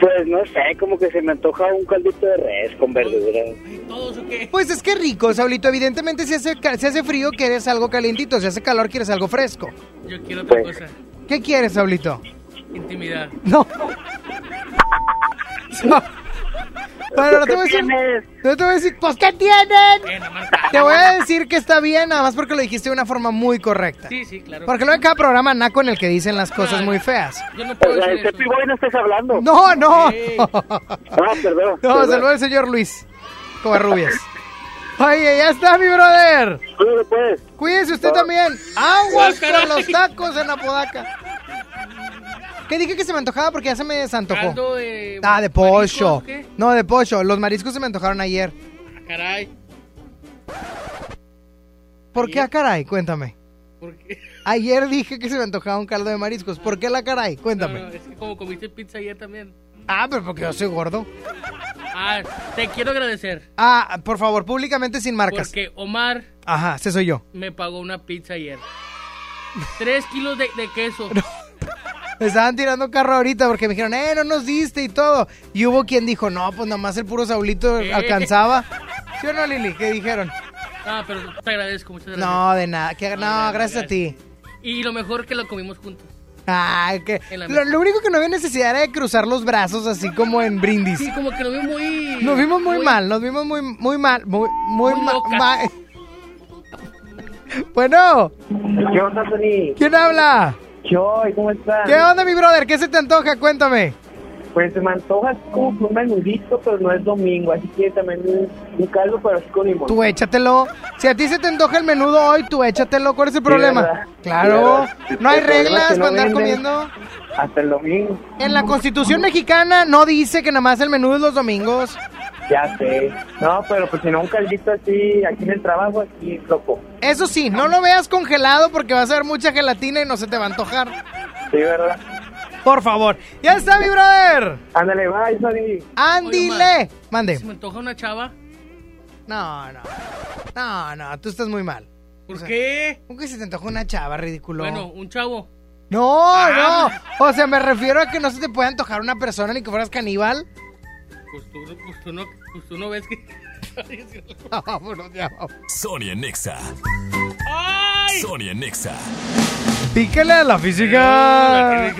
Pues no sé, como que se me antoja un caldito de res con verduras. ¿Todos o qué? Pues es que rico, Saulito. Evidentemente, si hace, si hace frío, quieres algo calientito. Si hace calor, quieres algo fresco. Yo quiero otra Pues. cosa. ¿Qué quieres, Saulito? Intimidad. No. No. Bueno, no te voy a decir. No te voy a decir, pues, ¿qué tienen? Eh. Te voy a decir que está bien, nada más porque lo dijiste de una forma muy correcta. Sí, sí, claro. Porque luego en cada programa naco en el que dicen las cosas muy feas. Yo no puedo decir de eso. No estás hablando. No, no. Ah, perdón. No, perdón. saludos al señor Luis Covarrubias. Oye, ya está, mi brother. Cuídate, pues. Cuídese usted también. Aguas Ah, con los tacos en Apodaca. ¿Qué dije que se me antojaba? Porque ya se me desantojó. Caldo de. Ah, de mariscos, pollo. ¿o qué? No, de pollo. Los mariscos se me antojaron ayer. Ah, Caray. ¿Por qué a caray? Cuéntame. ¿Por qué? Ayer dije que se me antojaba un caldo de mariscos. ¿Por qué la caray? Cuéntame. No, no, es que como comiste pizza ayer también. Ah, pero porque yo soy gordo. Ah, te quiero agradecer. Ah, por favor, públicamente sin marcas. Porque Omar Ajá, ese soy yo. me pagó una pizza ayer. Tres kilos de, de queso. Me estaban tirando carro ahorita porque me dijeron, eh, no nos diste y todo. Y hubo quien dijo, no, pues nomás el puro Saulito Eh. alcanzaba. ¿Sí o no, Lili? ¿Qué dijeron? Ah, pero te agradezco, muchas gracias. No, de nada. que- no, gracias a ti. Y lo mejor que lo comimos juntos. Ay, que lo, lo único que no había necesidad era de cruzar los brazos así como en brindis. Sí, como que lo vimos muy. Nos vimos muy, mal, nos vimos muy muy mal, muy muy, Muy ma- locas. ma- Bueno, ¿Qué onda, Sony? ¿quién habla? Choy, ¿cómo estás? ¿Qué onda, mi brother? ¿Qué se te antoja? Cuéntame. Pues se me antoja como un menudito, pero no es domingo, así que también un, un caldo, pero así con limón. Tú échatelo. Si a ti se te antoja el menudo hoy, tú échatelo. ¿Cuál es el problema? ¿verdad? claro. No hay reglas que no para andar comiendo. Hasta el domingo. En la Constitución mexicana no dice que nada más el menudo es los domingos. Ya sé. No, pero pues si no un caldito así, aquí en el trabajo, aquí loco. Eso sí, no lo veas congelado porque vas a ver mucha gelatina y no se te va a antojar. Sí, ¿verdad? Por favor. Ya está, mi brother. Ándale, bye, Sony. Ándile. Mande. ¿Se me antoja una chava? No, no. No, no, tú estás muy mal. ¿Por qué? ¿Cómo que se te antoja una chava, ridículo? Bueno, un chavo. No, Ah. no. O sea, me refiero a que no se te puede antojar una persona ni que fueras caníbal. Pues tú, pues tú no, pues tú no ves que... Vámonos, ya vamos. Sonia Nexa. ¡Ay! Sonia Nexa. Pícale a la física.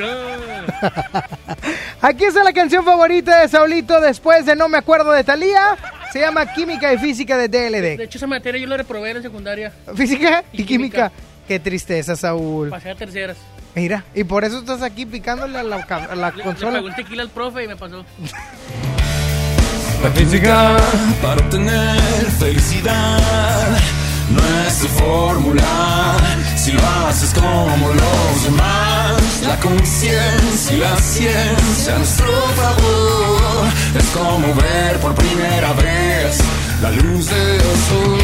Aquí está la canción favorita de Saulito después de No me acuerdo de Talía. Se llama Química y Física de De DLD. hecho, esa materia yo la reprobé en secundaria. Física y, Y química. Qué tristeza, Saúl. Pasé a terceras. Mira, y por eso estás aquí picándole a la, a la Le, le consola. pagó un tequila al profe y me pasó. Física para obtener felicidad no es de fórmula. Si lo haces como los demás, la conciencia y la ciencia nuestro favor es como ver por primera vez la luz del sol.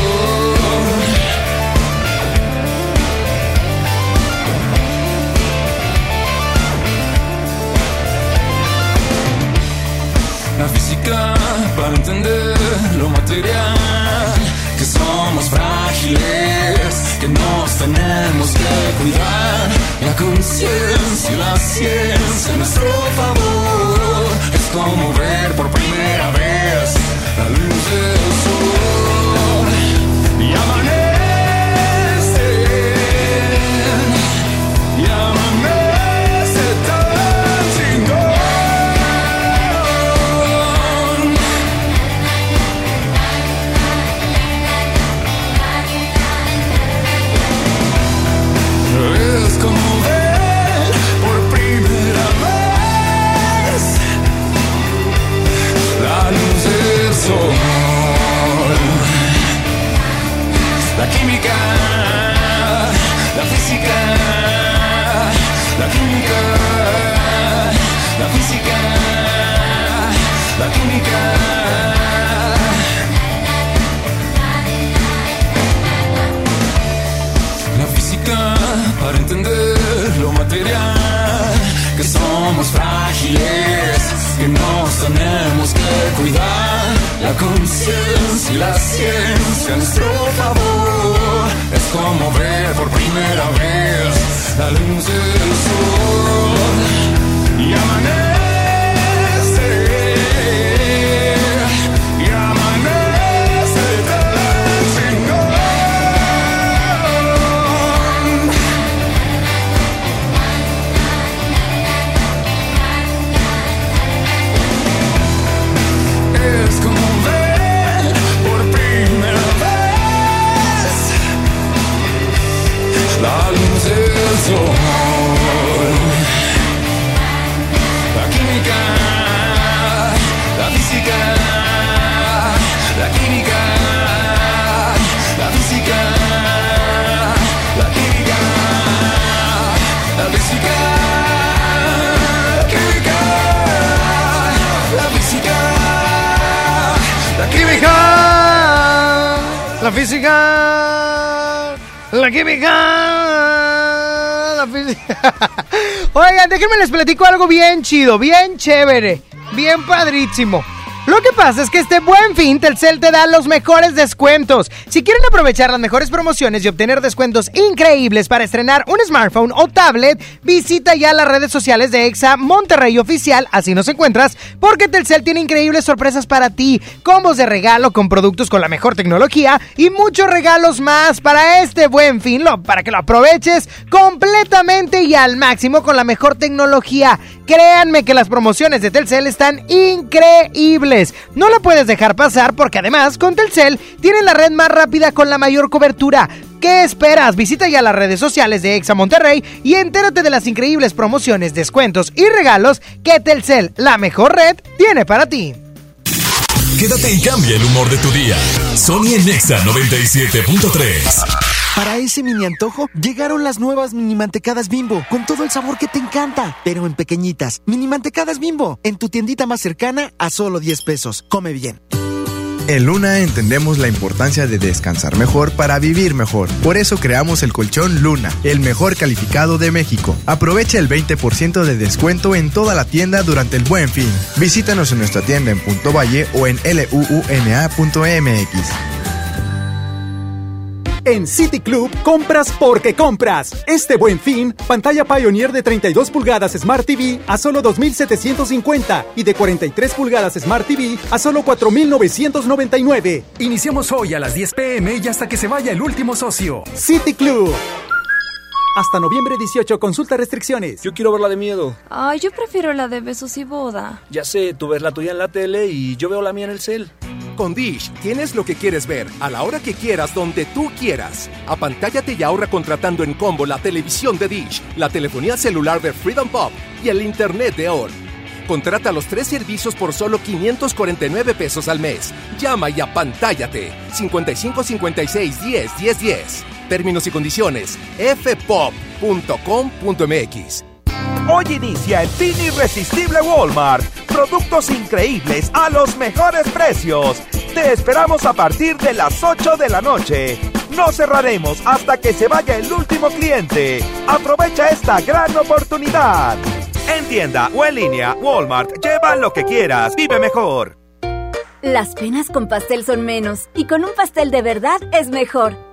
La física para entender lo material, que somos frágiles, que nos tenemos que cuidar. La conciencia y la ciencia a nuestro favor es como ver por primera vez la luz nuestro favor es como ver por primera vez la luz del sol y amanece. La química, la física, la química, la física, la química, la química, la física. La química, la física, la química, la. Oigan, déjenme les platico algo bien chido, bien chévere, bien padrísimo. Lo que pasa es que este buen fin Telcel te da los mejores descuentos. Si quieren aprovechar las mejores promociones y obtener descuentos increíbles para estrenar un smartphone o tablet, visita ya las redes sociales de EXA Monterrey Oficial, así nos encuentras, porque Telcel tiene increíbles sorpresas para ti, combos de regalo con productos con la mejor tecnología y muchos regalos más para este buen fin, lo- para que lo aproveches completamente y al máximo con la mejor tecnología. Créanme que las promociones de Telcel están increíbles. No la puedes dejar pasar porque además con Telcel tienen la red más rápida con la mayor cobertura. ¿Qué esperas? Visita ya las redes sociales de Exa Monterrey y entérate de las increíbles promociones, descuentos y regalos que Telcel, la mejor red, tiene para ti. Quédate y cambia el humor de tu día. Sony en Nexa 97.3. Para ese mini antojo, llegaron las nuevas mini mantecadas bimbo, con todo el sabor que te encanta, pero en pequeñitas. Mini mantecadas bimbo, en tu tiendita más cercana a solo 10 pesos. Come bien. En Luna entendemos la importancia de descansar mejor para vivir mejor. Por eso creamos el colchón Luna, el mejor calificado de México. Aprovecha el 20% de descuento en toda la tienda durante el buen fin. Visítanos en nuestra tienda en Punto Valle o en luuna.mx. En City Club compras porque compras. Este buen fin, pantalla Pioneer de 32 pulgadas Smart TV a solo 2.750 y de 43 pulgadas Smart TV a solo 4.999. Iniciamos hoy a las 10 pm y hasta que se vaya el último socio. City Club. Hasta noviembre 18, consulta restricciones. Yo quiero ver la de miedo. Ay, yo prefiero la de besos y boda. Ya sé, tú ves la tuya en la tele y yo veo la mía en el cel. Con Dish tienes lo que quieres ver, a la hora que quieras, donde tú quieras. Apantállate y ahorra contratando en combo la televisión de Dish, la telefonía celular de Freedom Pop y el internet de ON. Contrata los tres servicios por solo 549 pesos al mes. Llama y apantállate. 55 56 10 10 10. Términos y condiciones. fpop.com.mx. Hoy inicia el fin irresistible Walmart. Productos increíbles a los mejores precios. Te esperamos a partir de las 8 de la noche. No cerraremos hasta que se vaya el último cliente. Aprovecha esta gran oportunidad. En tienda o en línea, Walmart, lleva lo que quieras, vive mejor. Las penas con pastel son menos y con un pastel de verdad es mejor.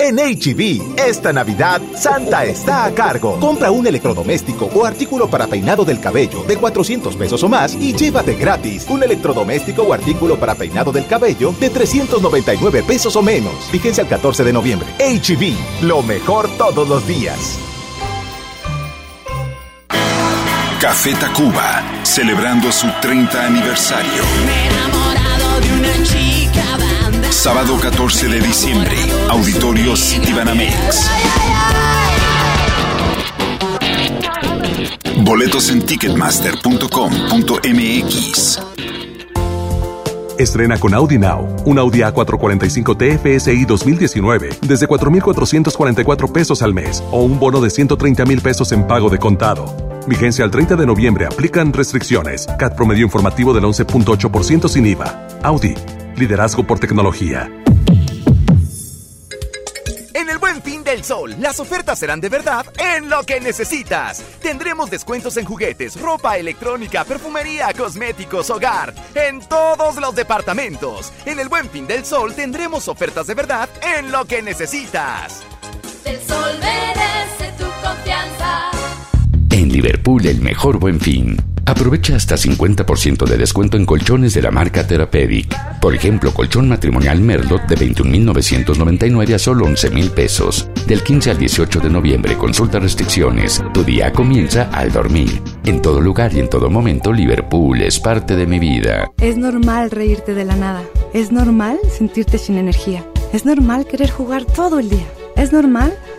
En HB, esta Navidad, Santa está a cargo. Compra un electrodoméstico o artículo para peinado del cabello de 400 pesos o más y llévate gratis un electrodoméstico o artículo para peinado del cabello de 399 pesos o menos. Fíjense al 14 de noviembre. HB, lo mejor todos los días. Café Tacuba, celebrando su 30 aniversario. Sábado 14 de diciembre, Auditorio Citibanamex. Boletos en ticketmaster.com.mx. Estrena con Audi Now, un Audi A445 TFSI 2019 desde 4,444 pesos al mes o un bono de 130 mil pesos en pago de contado. Vigencia al 30 de noviembre. Aplican restricciones. CAT promedio informativo del 11.8% sin IVA. Audi. Liderazgo por tecnología. En el Buen Fin del Sol, las ofertas serán de verdad en lo que necesitas. Tendremos descuentos en juguetes, ropa electrónica, perfumería, cosméticos, hogar, en todos los departamentos. En el Buen Fin del Sol tendremos ofertas de verdad en lo que necesitas. El sol merece tu confianza. En Liverpool, el mejor buen fin. Aprovecha hasta 50% de descuento en colchones de la marca Therapeutic. Por ejemplo, colchón matrimonial Merlot de 21.999 a solo 11.000 pesos. Del 15 al 18 de noviembre, consulta restricciones. Tu día comienza al dormir. En todo lugar y en todo momento, Liverpool es parte de mi vida. Es normal reírte de la nada. Es normal sentirte sin energía. Es normal querer jugar todo el día. Es normal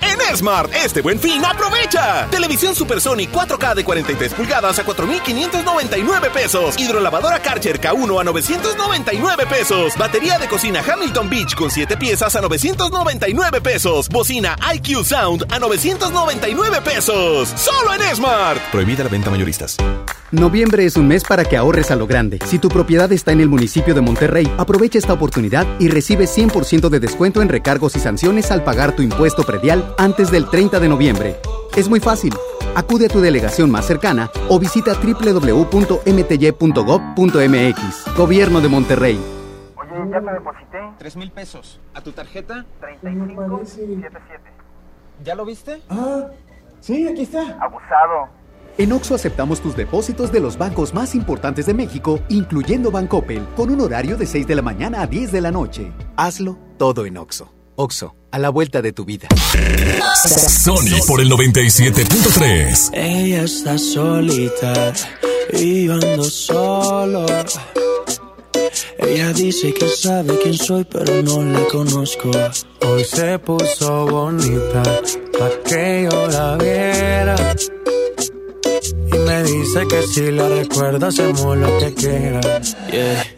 En Smart, este buen fin, aprovecha. Televisión Super Sony 4K de 43 pulgadas a 4,599 pesos. Hidrolavadora Karcher K1 a 999 pesos. Batería de cocina Hamilton Beach con 7 piezas a 999 pesos. Bocina IQ Sound a 999 pesos. Solo en Smart. Prohibida la venta mayoristas. Noviembre es un mes para que ahorres a lo grande. Si tu propiedad está en el municipio de Monterrey, aprovecha esta oportunidad y recibe 100% de descuento en recargos y sanciones al pagar tu impuesto predial antes del 30 de noviembre. Es muy fácil. Acude a tu delegación más cercana o visita www.mty.gov.mx. Gobierno de Monterrey. Oye, ya te deposité. Tres mil pesos. ¿A tu tarjeta? 3577. ¿Ya lo viste? Ah, sí, aquí está. Abusado. En Oxo aceptamos tus depósitos de los bancos más importantes de México, incluyendo Bancoppel, con un horario de 6 de la mañana a 10 de la noche. Hazlo todo en Oxo. Oxo, a la vuelta de tu vida. Sony por el 97.3. Ella está solita y yo ando solo. Ella dice que sabe quién soy, pero no la conozco. Hoy se puso bonita pa' que yo la viera. Y me dice que si la recuerda hacemos lo que quiera. Yeah.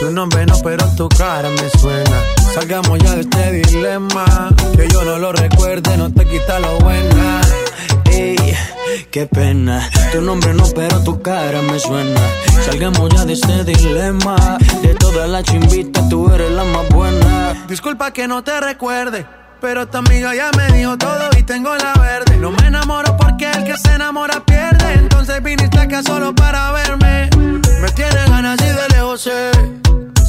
Tu nombre no, pero tu cara me suena. Salgamos ya de este dilema. Que yo no lo recuerde, no te quita lo buena. Ey, qué pena. Tu nombre no, pero tu cara me suena. Salgamos ya de este dilema. De todas las chimbitas, tú eres la más buena. Disculpa que no te recuerde. Pero tu amiga ya me dijo todo y tengo la verde. No me enamoro porque el que se enamora pierde. Entonces viniste acá solo para verme. Me tiene ganas y de lejos sé.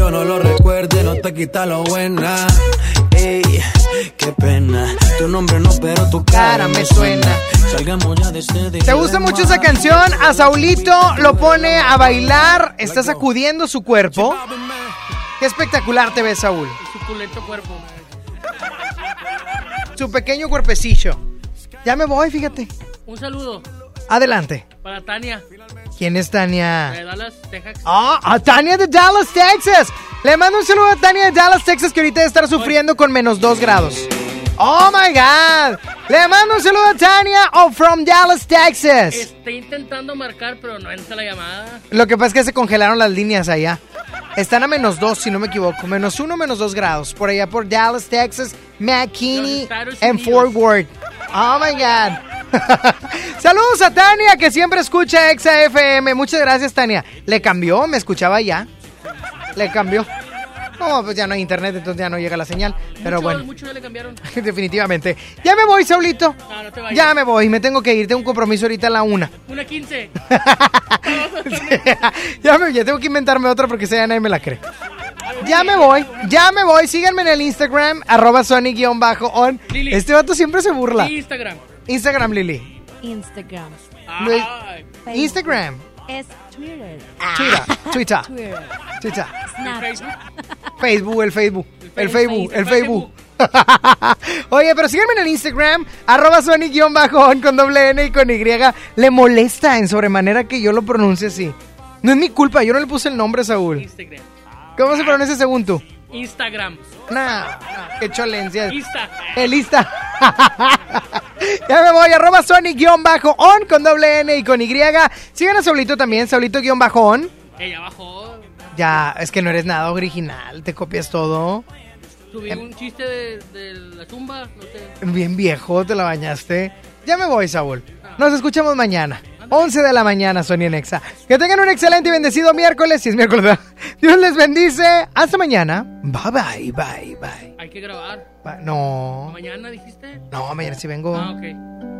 Yo no lo recuerde, no te quita lo buena. Ey, qué pena. Tu nombre no, pero tu cara me suena. Salgamos ya de este. ¿Te gusta mucho esa canción? A Saulito lo pone a bailar, está sacudiendo su cuerpo. Qué espectacular te ves, Saúl. Suculento cuerpo. Su pequeño cuerpecillo. Ya me voy, fíjate. Un saludo Adelante. para Tania ¿Quién es Tania? de Dallas, Texas. Ah, a Tania de Dallas, Texas. Le mando un saludo a Tania de Dallas, Texas, que ahorita debe estar sufriendo con menos 2 grados. Oh my God. Le mando un saludo a Tania oh, from Dallas, Texas. Estoy intentando marcar, pero no entra la llamada. Lo que pasa es que se congelaron las líneas allá. Están a menos 2, si no me equivoco. Menos 1, menos 2 grados. Por allá por Dallas, Texas, McKinney en Fort Worth. Oh my God. Saludos a Tania, que siempre escucha Exa FM. Muchas gracias, Tania. ¿Le cambió? ¿Me escuchaba ya? Le cambió. No, pues ya no hay internet, entonces ya no llega la señal. Pero bueno, Muchos ya le cambiaron. definitivamente. Ya me voy, Saulito. No, no te vayas. Ya me voy, me tengo que ir. Tengo un compromiso ahorita a la una. Una 15. ya, me, ya tengo que inventarme otra porque ya nadie me la cree. Ya me voy, ya me voy. Síganme en el Instagram, arroba Sony-on. Este vato siempre se burla. Instagram. Instagram, Lili. Instagram. Luis-. Instagram. Es Twitter. Twitter. Twitter. Twitter. Twitter. Snap. Facebook, el Facebook. El Facebook, Facebook. el Facebook. Oye, pero síganme en el Instagram, arroba Sony-on con doble N y con Y. Le molesta en sobremanera que yo lo pronuncie así. No es mi culpa, yo no le puse el nombre, Saúl. Instagram. ¿Cómo se pronuncia según tú? Instagram. Nah, qué cholencia. Insta. El Insta. ya me voy, arroba Sonic-on con doble N y con Y. Sigan a Saulito también, Saulito-on. Ella abajo. Ya, es que no eres nada original, te copias todo. Subí un chiste de, de la tumba. No sé. Bien viejo, te la bañaste. Ya me voy, Saúl. Nos escuchamos mañana. 11 de la mañana, Sonia Nexa. Que tengan un excelente y bendecido miércoles. Si es miércoles, ¿verdad? Dios les bendice. Hasta mañana. Bye, bye, bye, bye. Hay que grabar. Bye. No. ¿Mañana dijiste? No, mañana sí vengo. Ah, ok.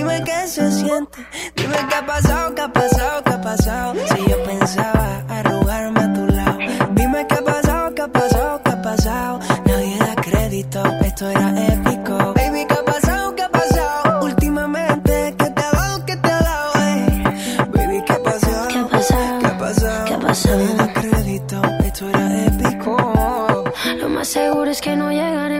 Dime qué se siente, dime qué ha pasado, qué ha pasado, qué ha pasado. Si yo pensaba arrugarme a tu lado, dime qué ha pasado, qué ha pasado, qué ha pasado. Nadie da crédito, esto era épico. Baby, qué ha pasado, qué ha pasado. Últimamente, ¿qué te ha dado, qué te ha dado? Ey? Baby, qué ha pasado, qué ha pasado, qué ha pasado. ¿Qué ha pasado? Nadie da crédito, esto era épico. Lo más seguro es que no llegaremos a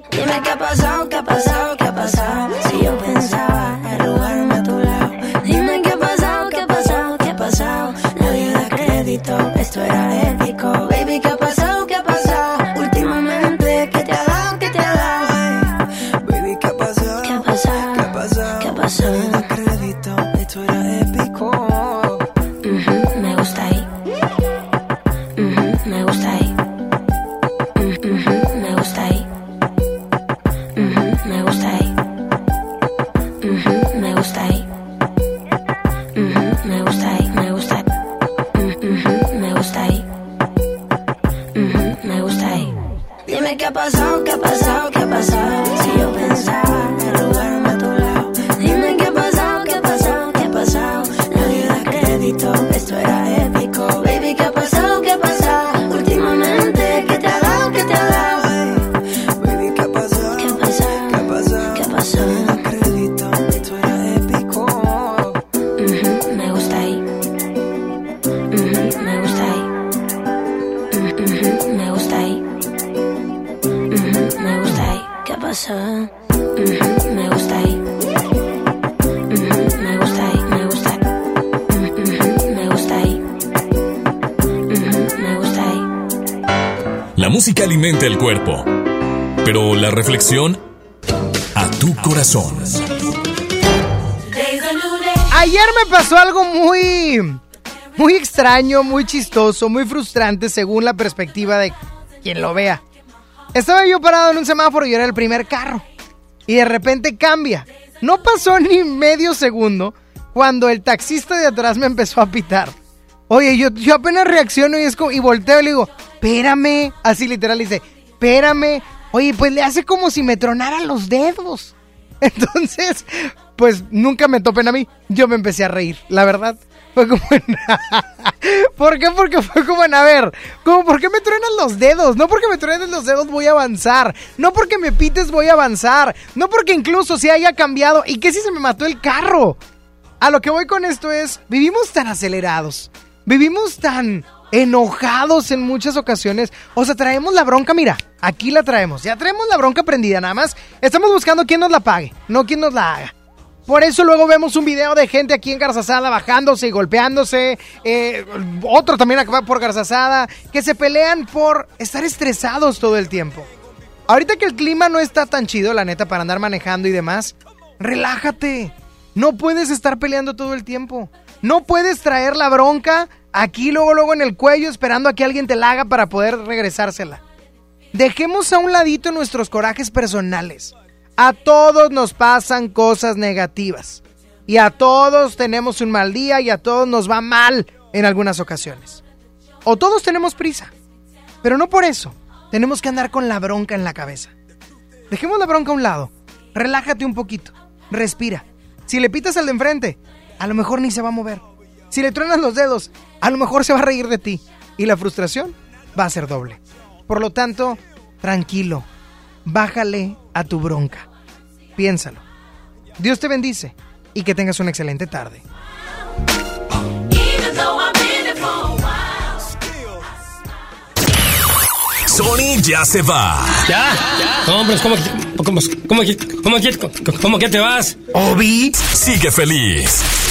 Dime qué ha pasado, qué ha pasado, qué ha pasado. Si yo pensaba arrugarme a tu lado. Dime qué ha pasado, qué ha pasado, qué ha pasado. Nadie da crédito, esto era épico. Baby, ¿qué ha pasado, qué ha pasado? Últimamente, ¿qué te ha dado, qué te ha dado? Baby, ¿qué ha pasado? ¿Qué ha pasado? ¿Qué ha pasado? ¿Qué ha pasado? Nadie da crédito, extraño, muy chistoso, muy frustrante según la perspectiva de quien lo vea. Estaba yo parado en un semáforo y era el primer carro. Y de repente cambia. No pasó ni medio segundo cuando el taxista de atrás me empezó a pitar. Oye, yo, yo apenas reacciono y, es y volteo y le digo, espérame. Así literal dice, espérame. Oye, pues le hace como si me tronaran los dedos. Entonces, pues nunca me topen a mí. Yo me empecé a reír, la verdad. Fue como en... ¿Por qué? Porque fue como en, a ver, como ¿por qué me truenan los dedos? No porque me truenen los dedos voy a avanzar. No porque me pites voy a avanzar. No porque incluso si haya cambiado. ¿Y qué si se me mató el carro? A lo que voy con esto es, vivimos tan acelerados. Vivimos tan enojados en muchas ocasiones. O sea, traemos la bronca, mira, aquí la traemos. Ya traemos la bronca prendida, nada más. Estamos buscando quién nos la pague, no quién nos la haga. Por eso luego vemos un video de gente aquí en Garzazada bajándose y golpeándose. eh, otro también acá por Garzazada. Que se pelean por estar estresados todo el tiempo. Ahorita que el clima no está tan chido, la neta, para andar manejando y demás, relájate. No puedes estar peleando todo el tiempo. No puedes traer la bronca aquí, luego, luego en el cuello, esperando a que alguien te la haga para poder regresársela. Dejemos a un ladito nuestros corajes personales. A todos nos pasan cosas negativas. Y a todos tenemos un mal día y a todos nos va mal en algunas ocasiones. O todos tenemos prisa. Pero no por eso tenemos que andar con la bronca en la cabeza. Dejemos la bronca a un lado. Relájate un poquito. Respira. Si le pitas al de enfrente, a lo mejor ni se va a mover. Si le truenas los dedos, a lo mejor se va a reír de ti. Y la frustración va a ser doble. Por lo tanto, tranquilo. Bájale a tu bronca. Piénsalo. Dios te bendice y que tengas una excelente tarde. Sony ya se va. ¿Ya? No, pero ¿cómo, cómo, cómo, cómo, cómo que te vas? Obi sigue feliz.